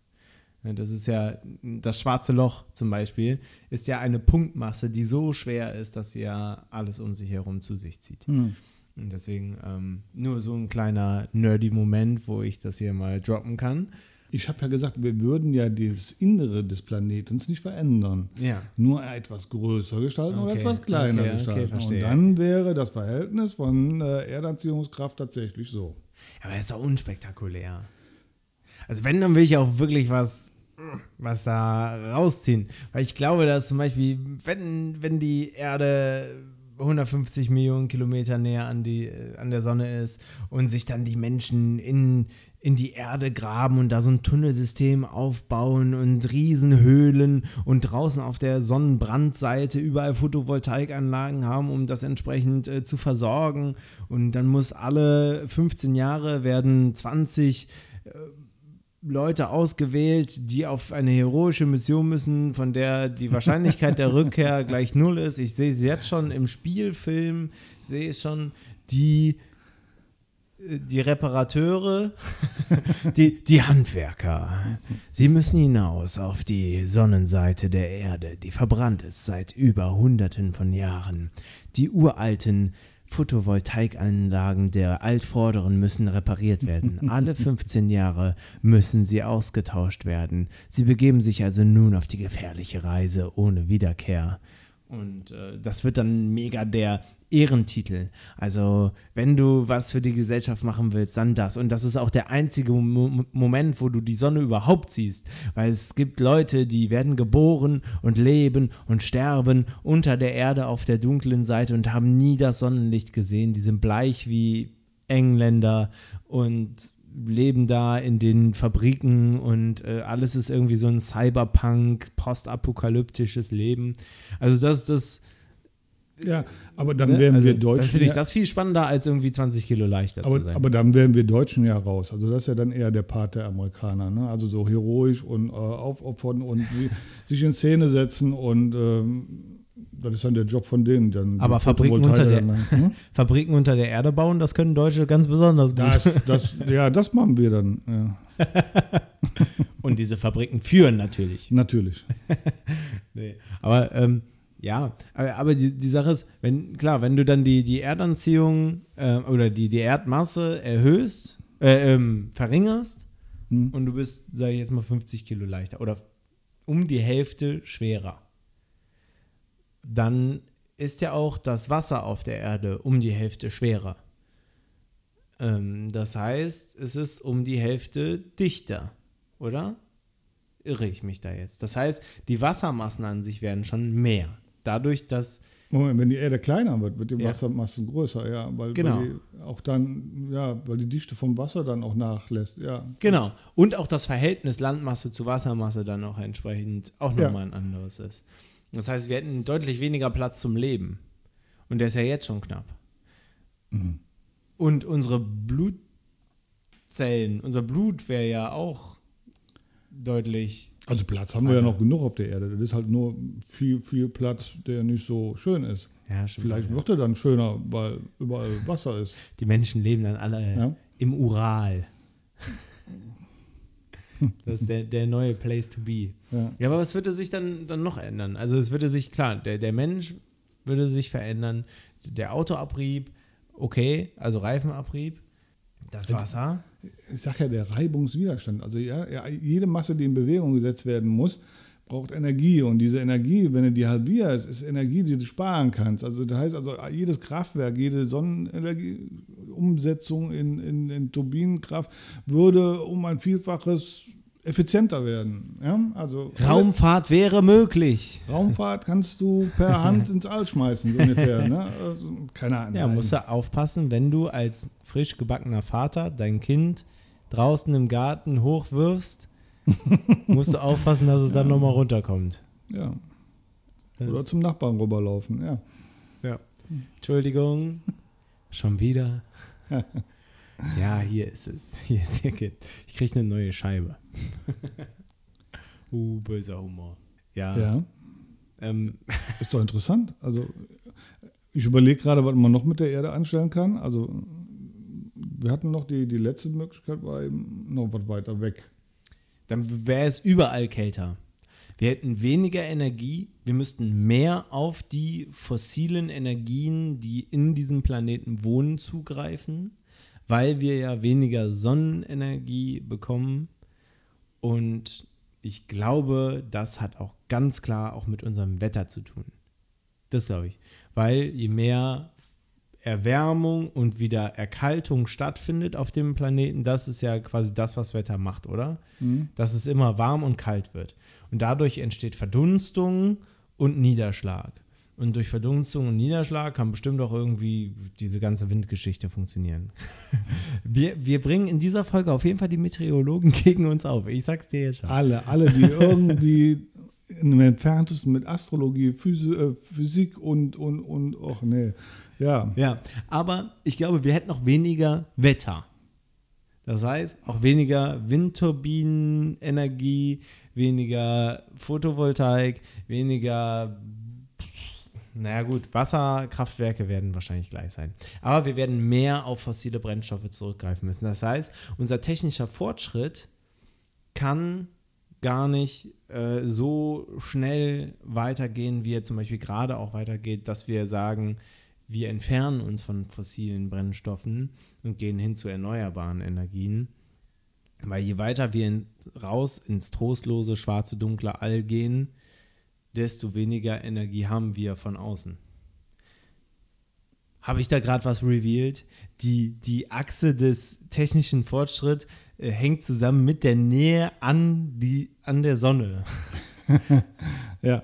Das ist ja, das schwarze Loch zum Beispiel, ist ja eine Punktmasse, die so schwer ist, dass sie ja alles um sich herum zu sich zieht. Und deswegen ähm, nur so ein kleiner nerdy Moment, wo ich das hier mal droppen kann. Ich habe ja gesagt, wir würden ja das Innere des Planetens nicht verändern. Ja. Nur etwas größer gestalten oder Okay, etwas kleiner okay, okay, gestalten. verstehe. Und dann wäre das Verhältnis von äh, Erdanziehungskraft tatsächlich so. Aber er ist doch unspektakulär. Also wenn, dann will ich auch wirklich was, was da rausziehen. Weil ich glaube, dass zum Beispiel, wenn, wenn die Erde 150 Millionen Kilometer näher an, die, äh, an der Sonne ist und sich dann die Menschen in, in die Erde graben und da so ein Tunnelsystem aufbauen und Riesenhöhlen und draußen auf der Sonnenbrandseite überall Photovoltaikanlagen haben, um das entsprechend äh, zu versorgen. Und dann muss alle 15 Jahre werden 20 Leute ausgewählt, die auf eine heroische Mission müssen, von der die [LAUGHS] Wahrscheinlichkeit der Rückkehr gleich null ist. Ich sehe sie jetzt schon im Spielfilm, sehe es schon, die, äh, die Reparateure, [LAUGHS] die, die Handwerker. Sie müssen hinaus auf die Sonnenseite der Erde, die verbrannt ist seit über Hunderten von Jahren. Die uralten Photovoltaikanlagen der Altvorderen müssen repariert werden. [LAUGHS] Alle 15 Jahre müssen sie ausgetauscht werden. Sie begeben sich also nun auf die gefährliche Reise ohne Wiederkehr. Und äh, das wird dann mega der Ehrentitel. Also, wenn du was für die Gesellschaft machen willst, dann das. Und das ist auch der einzige Mo Moment, wo du die Sonne überhaupt siehst. Weil es gibt Leute, die werden geboren und leben und sterben unter der Erde auf der dunklen Seite und haben nie das Sonnenlicht gesehen. Die sind bleich wie Engländer und leben da in den Fabriken und äh, alles ist irgendwie so ein Cyberpunk, postapokalyptisches Leben. Also das, das Ja, aber dann ne? wären also, wir Dann Deutschen. finde ich das viel spannender, als irgendwie 20 Kilo leichter aber, zu sein. aber dann wären wir Deutschen ja raus. Also das ist ja dann eher der Part der Amerikaner. Ne? Also so heroisch und äh, aufopfern und [LAUGHS] sich in Szene setzen und ähm, das ist dann der Job von denen. Dann Aber Fabriken unter der- Photovoltaikanlagen, [LAUGHS] hm? Fabriken unter der Erde bauen, das können Deutsche ganz besonders gut. Das, das, ja, das machen wir dann. Ja. [LAUGHS] Und diese Fabriken führen natürlich. Natürlich. Nee. Aber ähm, Ja, aber, aber die, die Sache ist, wenn, klar, wenn du dann die, die Erdanziehung äh, oder die, die Erdmasse erhöhst, äh, ähm, verringerst Hm. und du bist, sag ich jetzt mal, 50 Kilo leichter oder um die Hälfte schwerer, dann ist ja auch das Wasser auf der Erde um die Hälfte schwerer. Ähm, das heißt, es ist um die Hälfte dichter, oder? Irre ich mich da jetzt? Das heißt, die Wassermassen an sich werden schon mehr. Dadurch, dass Moment, wenn die Erde kleiner wird, wird die Ja. Wassermasse größer, ja, weil, Genau. weil die auch dann, ja, weil die Dichte vom Wasser dann auch nachlässt, ja. Genau. Und auch das Verhältnis Landmasse zu Wassermasse dann auch entsprechend auch Ja. nochmal ein anderes ist. Das heißt, wir hätten deutlich weniger Platz zum Leben. Und der ist ja jetzt schon knapp. Mhm. Und unsere Blutzellen, unser Blut wäre ja auch deutlich. Also Platz haben wir ja noch genug auf der Erde. Das ist halt nur viel, viel Platz, der nicht so schön ist. Ja, stimmt. Vielleicht wird er dann schöner, weil überall Wasser ist. Die Menschen leben dann alle Ja. im Ural. [LAUGHS] Das ist der, der neue Place to be. Ja. Ja, aber was würde sich dann, dann noch ändern? Also es würde sich, klar, der, der Mensch würde sich verändern, der Autoabrieb, okay, also Reifenabrieb, das Wasser. Ich sage ja, der Reibungswiderstand. Also ja, jede Masse, die in Bewegung gesetzt werden muss, braucht Energie. Und diese Energie, wenn du die halbierst, ist Energie, die du sparen kannst. Also das heißt, also jedes Kraftwerk, jede Sonnenenergieumsetzung in, in, in Turbinenkraft würde um ein Vielfaches effizienter werden. Ja? Also Raumfahrt wäre möglich. Raumfahrt kannst du per [LAUGHS] Hand ins All schmeißen, so ungefähr. Ne? Also, keine Ahnung. Ja, musst du aufpassen, wenn du als frisch gebackener Vater dein Kind draußen im Garten hochwirfst, [LAUGHS] musst du aufpassen, dass es dann nochmal runterkommt. Ja. Das- Oder zum Nachbarn rüberlaufen, ja. Ja. Entschuldigung. [LAUGHS] Schon wieder. [LAUGHS] Ja, hier ist es. [LAUGHS] Hier ist ihr Kind. Ich kriege eine neue Scheibe. [LAUGHS] uh, böser Humor. Ja. Ja, Ähm, ist doch interessant. Also ich überlege gerade, was man noch mit der Erde anstellen kann. Also wir hatten noch die, die letzte Möglichkeit, war eben noch was weiter weg. dann wäre es überall kälter. Wir hätten weniger Energie, wir müssten mehr auf die fossilen Energien, die in diesem Planeten wohnen, zugreifen, weil wir ja weniger Sonnenenergie bekommen. Und ich glaube, das hat auch ganz klar auch mit unserem Wetter zu tun. Das glaube ich. Weil je mehr Erwärmung und wieder Erkaltung stattfindet auf dem Planeten, das ist ja quasi das, was Wetter macht, oder? Dass es immer warm und kalt wird. Und dadurch entsteht Verdunstung und Niederschlag. Und durch Verdunstung und Niederschlag kann bestimmt auch irgendwie diese ganze Windgeschichte funktionieren. [LAUGHS] Wir, wir bringen in dieser Folge auf jeden Fall die Meteorologen [LAUGHS] gegen uns auf. Ich sag's dir jetzt schon. Alle, alle, die [LAUGHS] irgendwie im entferntesten mit Astrologie, äh, Physik und, und, und, ach nee, ja. Ja, aber ich glaube, wir hätten noch weniger Wetter. Das heißt, auch weniger Windturbinenenergie, weniger Photovoltaik, weniger, naja gut, Wasserkraftwerke werden wahrscheinlich gleich sein. Aber wir werden mehr auf fossile Brennstoffe zurückgreifen müssen. Das heißt, unser technischer Fortschritt kann gar nicht äh, so schnell weitergehen, wie er zum Beispiel gerade auch weitergeht, dass wir sagen, wir entfernen uns von fossilen Brennstoffen und gehen hin zu erneuerbaren Energien. Weil je weiter wir in, raus ins trostlose, schwarze, dunkle All gehen, desto weniger Energie haben wir von außen. Habe ich da gerade was revealed? Die, die Achse des technischen Fortschritts äh, hängt zusammen mit der Nähe an, die, an der Sonne. [LAUGHS] Ja.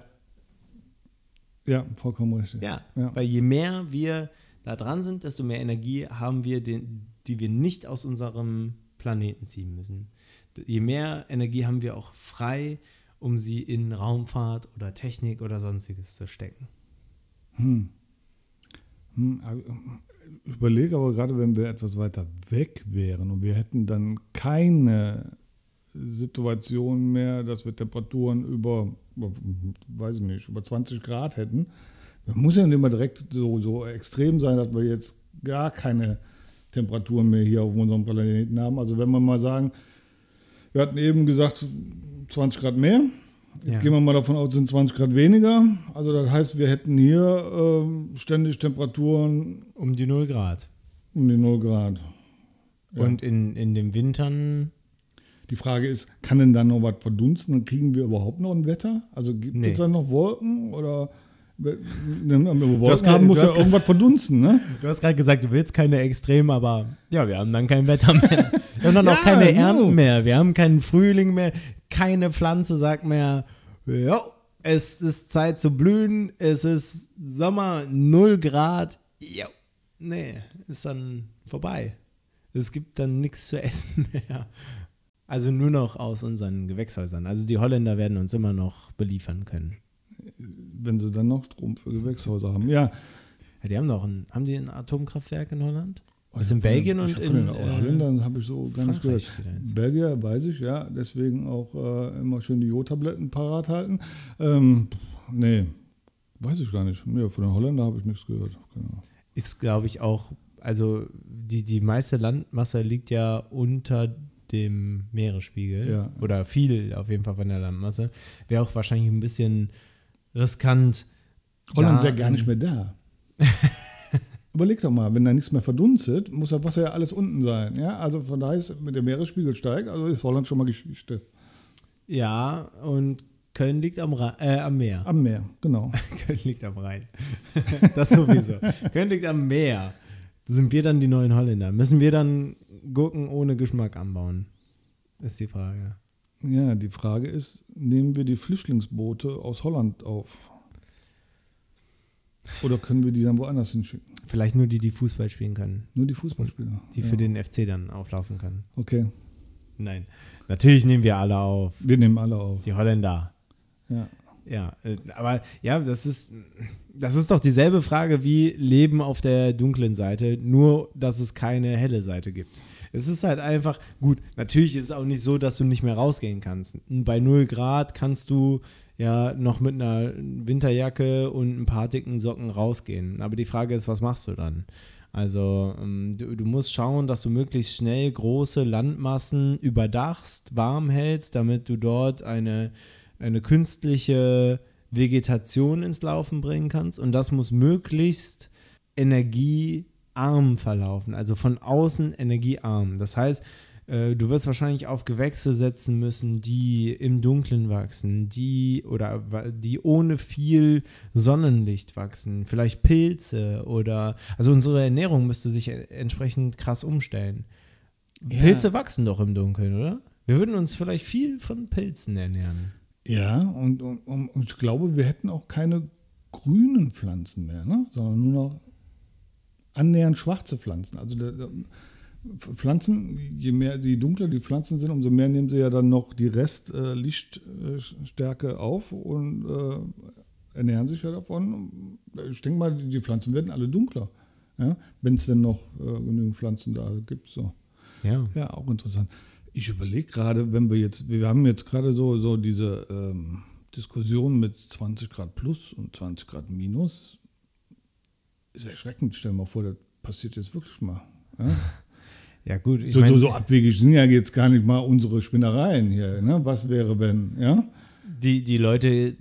Ja, vollkommen richtig. Ja, Ja. weil je mehr wir da dran sind, desto mehr Energie haben wir, den, die wir nicht aus unserem Planeten ziehen müssen. Je mehr Energie haben wir auch frei, um sie in Raumfahrt oder Technik oder sonstiges zu stecken. Hm, also, Ich überlege aber gerade, wenn wir etwas weiter weg wären und wir hätten dann keine Situation mehr, dass wir Temperaturen über, weiß ich nicht, über 20 Grad hätten. Man muss ja nicht immer direkt so, so extrem sein, dass wir jetzt gar keine Temperaturen mehr hier auf unserem Planeten haben. Also wenn wir mal sagen, wir hatten eben gesagt 20 Grad mehr, Jetzt Ja. gehen wir mal davon aus, es sind 20 Grad weniger. Also das heißt, wir hätten hier ähm, ständig Temperaturen Um die 0 Grad. um die 0 Grad. Ja. Und in, in den Wintern, Die Frage ist, kann denn da noch was verdunsten? Dann kriegen wir überhaupt noch ein Wetter? Also gibt Nee. es da noch Wolken? Oder hast Wolken gerade- haben, muss du ja hast irgendwas verdunsten, ne? du hast gerade gesagt, du willst keine Extreme, aber ja, wir haben dann kein Wetter mehr. Wir haben dann auch Ja, keine genau. Ernten mehr. Wir haben keinen Frühling mehr. Keine Pflanze sagt mehr, ja, es ist Zeit zu blühen. Es ist Sommer, 0 Grad. Ja, nee, ist dann vorbei. Es gibt dann nichts zu essen [LAUGHS] mehr. Also nur noch aus unseren Gewächshäusern. Also die Holländer werden uns immer noch beliefern können. Wenn sie dann noch Strom für Gewächshäuser haben. Ja. Ja, die haben doch ein, haben die ein Atomkraftwerk in Holland? Oh, Das ich in Belgien und in den äh, Holländern habe ich so gar nicht gehört. Belgier weiß ich, ja. Deswegen auch äh, immer schön die Jodtabletten parat halten. Ähm, nee, weiß ich gar nicht. Nee, von den Holländern habe ich nichts gehört. Genau. ist, glaube ich, auch, also die, die meiste Landmasse liegt ja unter dem Meeresspiegel. Ja. Oder viel auf jeden Fall von der Landmasse. Wäre auch wahrscheinlich ein bisschen riskant. Holland wäre gar nicht mehr da. [LAUGHS] Überleg doch mal, wenn da nichts mehr verdunstet, muss das Wasser ja alles unten sein. Ja? Also von daher ist, wenn der Meeresspiegel steigt, also ist Holland schon mal Geschichte. Ja, und Köln liegt am, Ra äh, am Meer. Am Meer, genau. [LAUGHS] Köln liegt am Rhein. [LAUGHS] das sowieso. Köln liegt am Meer. Sind wir dann die neuen Holländer? Müssen wir dann Gurken ohne Geschmack anbauen? Ist die Frage. Ja, die Frage ist, nehmen wir die Flüchtlingsboote aus Holland auf? Oder können wir die dann woanders hinschicken? Vielleicht nur die, die Fußball spielen können. Nur die Fußballspieler. Die ja. für den FC dann auflaufen können. Okay, Nein. Natürlich nehmen wir alle auf. wir nehmen alle auf. Die Holländer. Ja. Ja, äh, aber ja, das ist, das ist doch dieselbe Frage wie Leben auf der dunklen Seite, nur dass es keine helle Seite gibt. Es ist halt einfach, gut, natürlich ist es auch nicht so, dass du nicht mehr rausgehen kannst. Bei 0 Grad kannst du ja noch mit einer Winterjacke und ein paar dicken Socken rausgehen. Aber die Frage ist, was machst du dann? Also ähm, du, du musst schauen, dass du möglichst schnell große Landmassen überdachst, warm hältst, damit du dort eine, eine künstliche Vegetation ins Laufen bringen kannst. Und das muss möglichst energiearm verlaufen, also von außen energiearm. Das heißt, äh, du wirst wahrscheinlich auf Gewächse setzen müssen, die im Dunkeln wachsen, die oder die ohne viel Sonnenlicht wachsen, vielleicht Pilze oder also unsere Ernährung müsste sich entsprechend krass umstellen. Ja. Pilze wachsen doch im Dunkeln, oder? Wir würden uns vielleicht viel von Pilzen ernähren. Ja, und, und, und ich glaube, wir hätten auch keine grünen Pflanzen mehr, ne? sondern nur noch annähernd schwarze Pflanzen. Also der, der, Pflanzen, je mehr, je dunkler die Pflanzen sind, umso mehr nehmen sie ja dann noch die Rest-Lichtstärke auf und äh, ernähren sich ja davon. Ich denke mal, die Pflanzen werden alle dunkler, ja? wenn es denn noch äh, genügend Pflanzen da gibt. So. Ja. Ja, auch interessant. Ich überlege gerade, wenn wir jetzt, wir haben jetzt gerade so, so diese ähm, Diskussion mit 20 Grad plus und 20 Grad minus. Ist erschreckend, stell dir mal vor, das passiert jetzt wirklich mal. Ja? [LAUGHS] Ja, gut. So, mein, so, so abwegig sind ja jetzt gar nicht mal unsere Spinnereien hier. Ne? Was wäre, wenn, ja? Die, die Leute,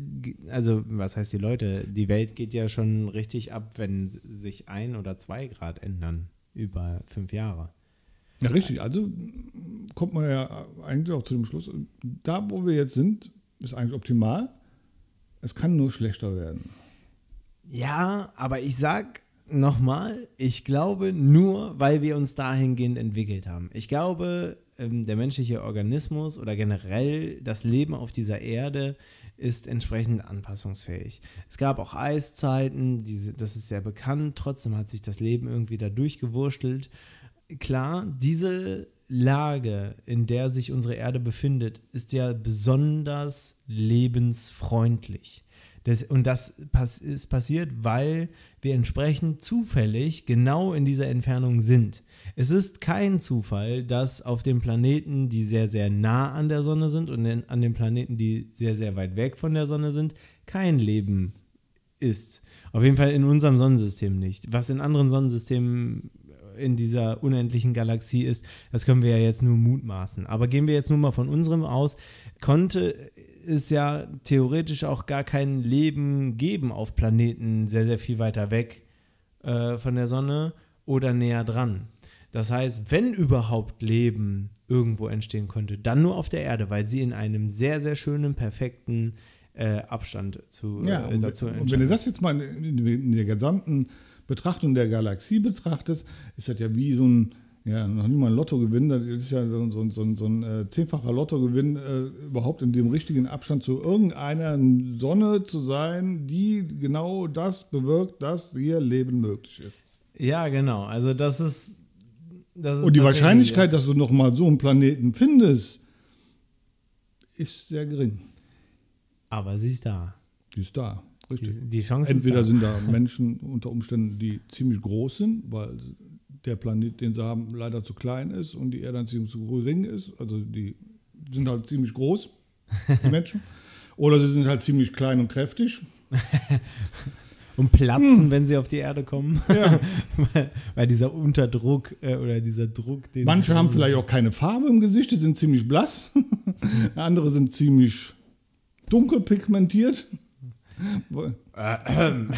also was heißt die Leute? Die Welt geht ja schon richtig ab, wenn sich ein oder zwei Grad ändern über fünf Jahre. Ja, richtig. Also kommt man ja eigentlich auch zu dem Schluss, da wo wir jetzt sind, ist eigentlich optimal. Es kann nur schlechter werden. Ja, aber ich sag nochmal, ich glaube nur, weil wir uns dahingehend entwickelt haben. Ich glaube, ähm, der menschliche Organismus oder generell das Leben auf dieser Erde ist entsprechend anpassungsfähig. Es gab auch Eiszeiten, diese, das ist sehr bekannt, trotzdem hat sich das Leben irgendwie da durchgewurschtelt. Klar, diese Lage, in der sich unsere Erde befindet, ist ja besonders lebensfreundlich. Das, und das pass ist passiert, weil wir entsprechend zufällig genau in dieser Entfernung sind. Es ist kein Zufall, dass auf den Planeten, die sehr, sehr nah an der Sonne sind und an den Planeten, die sehr, sehr weit weg von der Sonne sind, kein Leben ist. Auf jeden Fall in unserem Sonnensystem nicht. Was in anderen Sonnensystemen in dieser unendlichen Galaxie ist, das können wir ja jetzt nur mutmaßen. Aber gehen wir jetzt nur mal von unserem aus, konnte es ja theoretisch auch gar kein Leben geben auf Planeten sehr, sehr viel weiter weg äh, von der Sonne oder näher dran. Das heißt, wenn überhaupt Leben irgendwo entstehen konnte, dann nur auf der Erde, weil sie in einem sehr, sehr schönen, perfekten äh, Abstand zu, ja, äh, dazu und, und wenn du das jetzt mal in, in der gesamten Betrachtung der Galaxie betrachtest, ist das ja wie so ein, ja, noch nie mal ein Lottogewinn, das ist ja so, so, so, so ein äh, zehnfacher Lottogewinn, äh, überhaupt in dem richtigen Abstand zu irgendeiner Sonne zu sein, die genau das bewirkt, dass hier Leben möglich ist. Ja, genau. Also das ist und die Wahrscheinlichkeit, dass du noch mal so einen Planeten findest, ist sehr gering. Aber sie ist da. Die ist da, richtig. Die, die Chance Entweder sind da Menschen unter Umständen, die ziemlich groß sind, weil der Planet, den sie haben, leider zu klein ist und die ziemlich zu gering ist. Also die sind halt ziemlich groß, die Menschen. [LAUGHS] Oder sie sind halt ziemlich klein und kräftig. [LAUGHS] und platzen, hm. wenn sie auf die Erde kommen. Ja. [LAUGHS] weil, weil, dieser Unterdruck äh, oder dieser Druck, den Manche haben vielleicht auch keine Farbe im Gesicht, die sind ziemlich blass. Andere sind ziemlich dunkel pigmentiert. [LAUGHS] nein,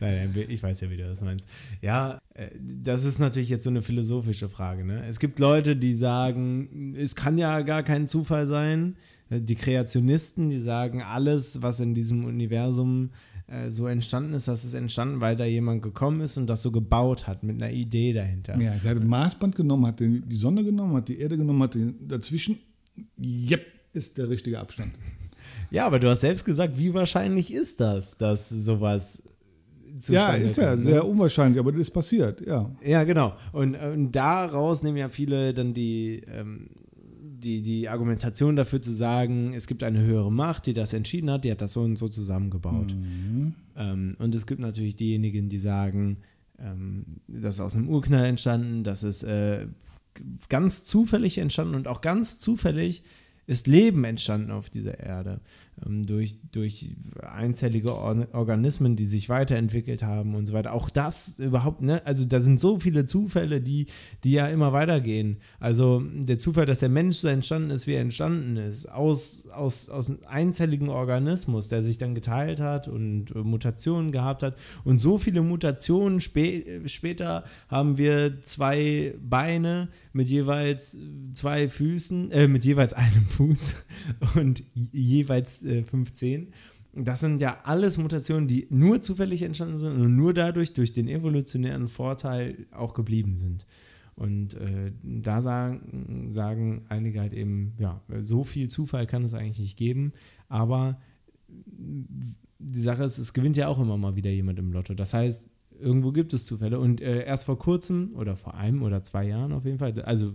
nein, ich weiß ja, wie du das meinst. Ja, äh, das ist natürlich jetzt so eine philosophische Frage. Ne? Es gibt Leute, die sagen, es kann ja gar kein Zufall sein. Die Kreationisten, die sagen, alles, was in diesem Universum äh, so entstanden ist, dass es entstanden, weil da jemand gekommen ist und das so gebaut hat, mit einer Idee dahinter. Ja, der hat ein Maßband genommen, hat die Sonne genommen, hat die Erde genommen, hat den dazwischen. Jep, ist der richtige Abstand. Ja, aber du hast selbst gesagt, wie wahrscheinlich ist das, dass sowas ja, ist ja kommt, ne? sehr unwahrscheinlich, aber das ist passiert, ja. Ja, genau. Und, und daraus nehmen ja viele dann die, ähm, die, die Argumentation dafür zu sagen, es gibt eine höhere Macht, die das entschieden hat, die hat das so und so zusammengebaut. Mhm. Ähm, und es gibt natürlich diejenigen, die sagen, ähm, das ist aus einem Urknall entstanden, das ist äh, ganz zufällig entstanden und auch ganz zufällig ist Leben entstanden auf dieser Erde durch, durch einzellige Organismen, die sich weiterentwickelt haben und so weiter. Auch das überhaupt, ne? Also da sind so viele Zufälle, die, die ja immer weitergehen. Also der Zufall, dass der Mensch so entstanden ist, wie er entstanden ist, aus, aus, aus einem einzelligen Organismus, der sich dann geteilt hat und Mutationen gehabt hat. Und so viele Mutationen spä später haben wir zwei Beine mit jeweils zwei Füßen, äh, mit jeweils einem Fuß [LAUGHS] und jeweils äh, 15. Das sind ja alles Mutationen, die nur zufällig entstanden sind und nur dadurch, durch den evolutionären Vorteil auch geblieben sind. Und äh, da sagen, sagen einige halt eben, ja, so viel Zufall kann es eigentlich nicht geben, aber die Sache ist, es gewinnt ja auch immer mal wieder jemand im Lotto. Das heißt, irgendwo gibt es Zufälle. Und äh, erst vor kurzem oder vor einem oder zwei Jahren auf jeden Fall, also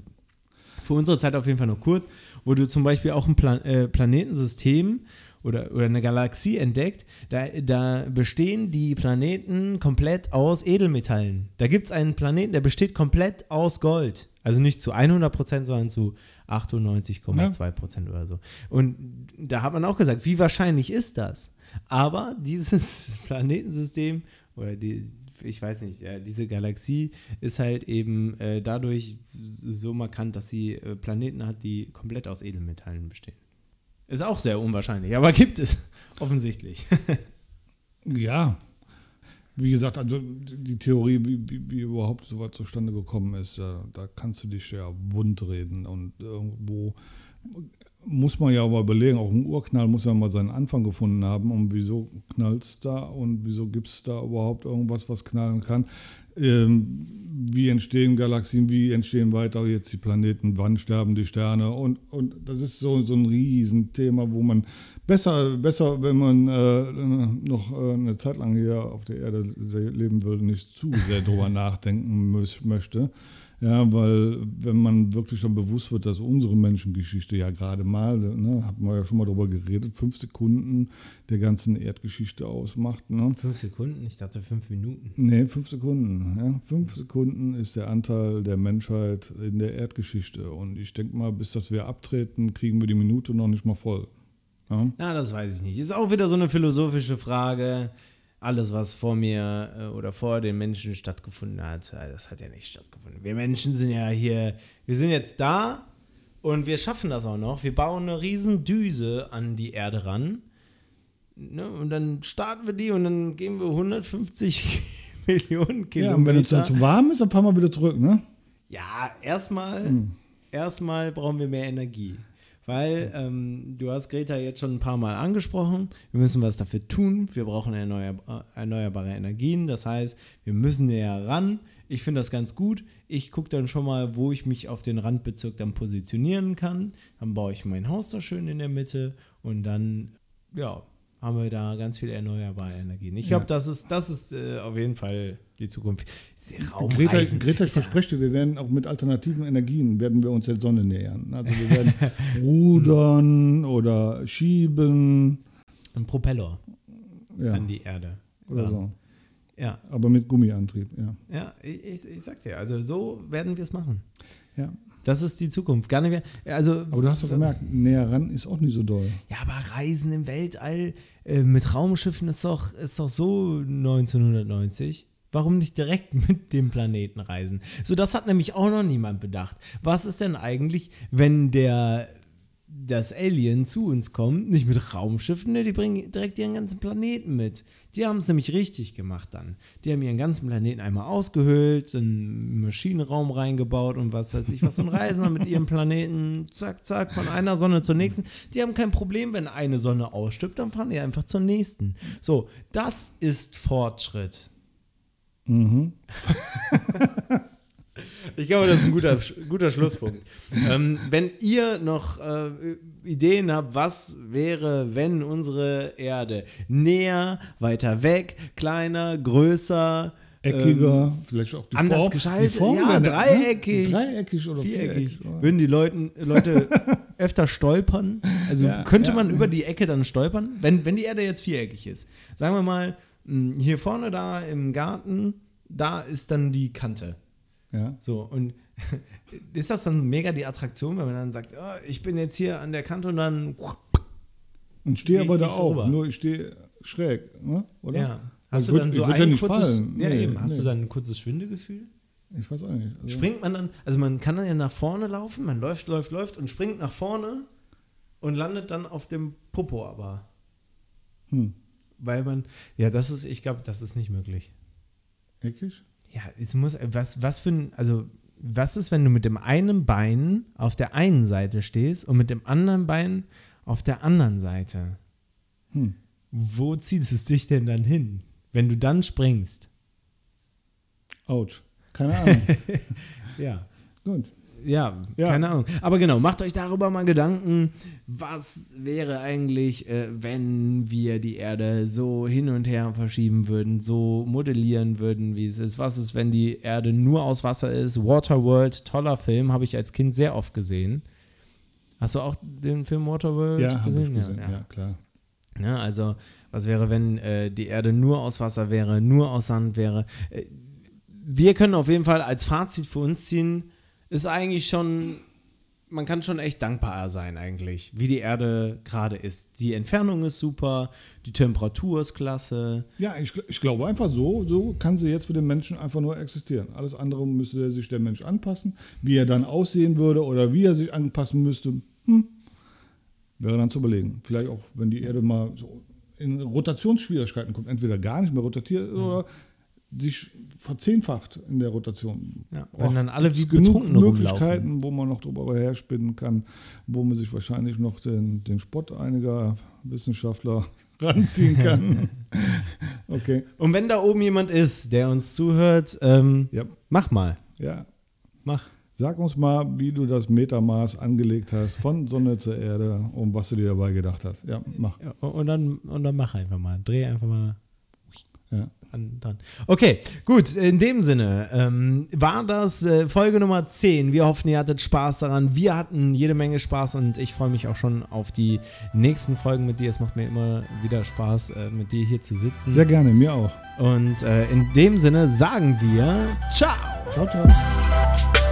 für unsere Zeit auf jeden Fall noch kurz, wurde zum Beispiel auch ein Plan äh, Planetensystem oder, oder eine Galaxie entdeckt. Da, da bestehen die Planeten komplett aus Edelmetallen. Da gibt es einen Planeten, der besteht komplett aus Gold. Also nicht zu 100 Prozent, sondern zu 98,2 Prozent ja. oder so. Und da hat man auch gesagt, wie wahrscheinlich ist das? Aber dieses [LAUGHS] Planetensystem oder die, ich weiß nicht, diese Galaxie ist halt eben äh, dadurch so markant, dass sie äh, Planeten hat, die komplett aus Edelmetallen bestehen. Ist auch sehr unwahrscheinlich, aber gibt es [LAUGHS] offensichtlich. [LAUGHS] ja, wie gesagt, also die Theorie, wie, wie, wie überhaupt sowas zustande gekommen ist, ja, da kannst du dich ja wundreden und irgendwo muss man ja aber überlegen, auch ein Urknall muss ja mal seinen Anfang gefunden haben und wieso knallt es da und wieso gibt es da überhaupt irgendwas, was knallen kann. Ähm, wie entstehen Galaxien, wie entstehen weiter jetzt die Planeten, wann sterben die Sterne und, und das ist so, so ein Riesenthema, wo man besser, besser wenn man äh, noch äh, eine Zeit lang hier auf der Erde leben will, nicht zu sehr drüber [LAUGHS] nachdenken möchte. Ja, weil wenn man wirklich dann bewusst wird, dass unsere Menschengeschichte ja gerade mal, ne, haben wir ja schon mal darüber geredet, fünf Sekunden der ganzen Erdgeschichte ausmacht. Ne? Fünf Sekunden? Ich dachte fünf Minuten. Nee, fünf Sekunden. Ja. Fünf Sekunden ist der Anteil der Menschheit in der Erdgeschichte. Und ich denke mal, bis das wir abtreten, kriegen wir die Minute noch nicht mal voll. Ja, ja das weiß ich nicht. Ist auch wieder so eine philosophische Frage. Alles, was vor mir äh, oder vor den Menschen stattgefunden hat, äh, das hat ja nicht stattgefunden. Wir Menschen sind ja hier, wir sind jetzt da und wir schaffen das auch noch. Wir bauen eine riesen Düse an die Erde ran. Ne? Und dann starten wir die und dann gehen wir 150 [LAUGHS] Millionen Kilometer. Ja, und wenn es dann zu warm ist, dann fahren wir wieder zurück, ne? Ja, erstmal, erstmal brauchen wir mehr Energie. Weil ähm, du hast Greta jetzt schon ein paar Mal angesprochen, wir müssen was dafür tun, wir brauchen erneuerb erneuerbare Energien, das heißt, wir müssen näher ran. Ich finde das ganz gut. Ich gucke dann schon mal, wo ich mich auf den Randbezirk dann positionieren kann. Dann baue ich mein Haus da schön in der Mitte und dann, ja, haben wir da ganz viele erneuerbare Energien. Ich glaube, Ja. das ist, das ist äh, auf jeden Fall die Zukunft. Greta, Raumreisen Greta ja- verspreche dir, wir werden auch mit alternativen Energien werden wir uns der Sonne nähern. Also wir werden [LAUGHS] rudern oder schieben, ein Propeller ja, an die Erde. oder so. Ja, Aber mit Gummiantrieb, ja. ja ich, ich, ich sag dir, also so werden wir es machen. ja. Das ist die Zukunft. Gar nicht mehr. Also, Aber du hast doch gemerkt, näher ran ist auch nicht so doll. ja, aber Reisen im Weltall äh, mit Raumschiffen ist doch, ist doch so 1990. Warum nicht direkt [LAUGHS] mit dem Planeten reisen? So, das hat nämlich auch noch niemand bedacht. Was ist denn eigentlich, wenn der das Alien zu uns kommt, nicht mit Raumschiffen, ne, die bringen direkt ihren ganzen Planeten mit. Die haben es nämlich richtig gemacht dann. Die haben ihren ganzen Planeten einmal ausgehöhlt, einen Maschinenraum reingebaut und was weiß ich was. Und reisen dann mit ihrem Planeten, zack, zack, von einer Sonne zur nächsten. Die haben kein Problem, wenn eine Sonne ausstirbt, dann fahren die einfach zur nächsten. So, das ist Fortschritt. Mhm. [LAUGHS] Ich glaube, das ist ein guter, guter Schlusspunkt. Ähm, wenn ihr noch äh, Ideen habt, was wäre, wenn unsere Erde näher, weiter weg, kleiner, größer, Eckiger, vielleicht auch die Ähm, anders Form, geschaltet, die Form ja, wäre- dreieckig. Dreieckig oder viereckig, viereckig. oder- würden die Leuten, Leute [LAUGHS] öfter stolpern? Also Ja, könnte ja. man über die Ecke dann stolpern? Wenn, wenn die Erde jetzt viereckig ist. Sagen wir mal, hier vorne da im Garten, da ist dann die Kante. Ja. So, und [LAUGHS] ist das dann mega die Attraktion, wenn man dann sagt, oh, ich bin jetzt hier an der Kante und dann. Und stehe aber da du auch, rüber? nur ich stehe schräg, ne? oder? Ja. Hast Das du wird- dann so ich ein ja nicht kurzes, fallen. Ja, Nee, eben. Hast nee. du dann ein kurzes Schwindegefühl? Ich weiß auch nicht. Also, Springt man dann, also man kann dann ja nach vorne laufen, man läuft, läuft, läuft und springt nach vorne und landet dann auf dem Popo aber. Hm. Weil man, ja, das ist, ich glaube, das ist nicht möglich. Eckig? Ja, es muss, was, was für ein, also, was ist, wenn du mit dem einen Bein auf der einen Seite stehst und mit dem anderen Bein auf der anderen Seite? Hm. Wo zieht es dich denn dann hin, wenn du dann springst? Autsch. Keine Ahnung. [LAUGHS] Ja. Gut. Ja, Ja. keine Ahnung. Aber genau, macht euch darüber mal Gedanken, was wäre eigentlich, äh, wenn wir die Erde so hin und her verschieben würden, so modellieren würden, wie es ist. Was ist, wenn die Erde nur aus Wasser ist? Waterworld, toller Film, habe ich als Kind sehr oft gesehen. Hast du auch den Film Waterworld Ja, habe ich gesehen? gesehen. Ja, Ja, klar. Ja, also, was wäre, wenn äh, die Erde nur aus Wasser wäre, nur aus Sand wäre? Äh, wir können auf jeden Fall als Fazit für uns ziehen, ist eigentlich schon, man kann schon echt dankbar sein eigentlich, wie die Erde gerade ist. Die Entfernung ist super, die Temperatur ist klasse. Ja, ich, ich glaube einfach so, so kann sie jetzt für den Menschen einfach nur existieren. Alles andere müsste sich der Mensch anpassen. Wie er dann aussehen würde oder wie er sich anpassen müsste, hm, wäre dann zu überlegen. Vielleicht auch, wenn die Erde mal so in Rotationsschwierigkeiten kommt, entweder gar nicht mehr rotiert oder sich verzehnfacht in der Rotation. Ja, wenn dann alle wie genug rumlaufen. Möglichkeiten, wo man noch drüber herspinnen kann, wo man sich wahrscheinlich noch den, den Spott einiger Wissenschaftler [LAUGHS] ranziehen kann. [LAUGHS] okay, Und wenn da oben jemand ist, der uns zuhört, ähm, ja, mach mal, ja. mach. Sag uns mal, wie du das Metermaß angelegt hast von Sonne zur Erde und was du dir dabei gedacht hast. Ja, mach. Ja, und, dann, und dann mach einfach mal, dreh einfach mal Ja. An, dran. Okay, gut, in dem Sinne ähm, war das äh, Folge Nummer 10. Wir hoffen, ihr hattet Spaß daran. Wir hatten jede Menge Spaß und ich freue mich auch schon auf die nächsten Folgen mit dir. Es macht mir immer wieder Spaß, äh, mit dir hier zu sitzen. Sehr gerne, mir auch. und äh, in dem Sinne sagen wir Ciao! Ciao, ciao.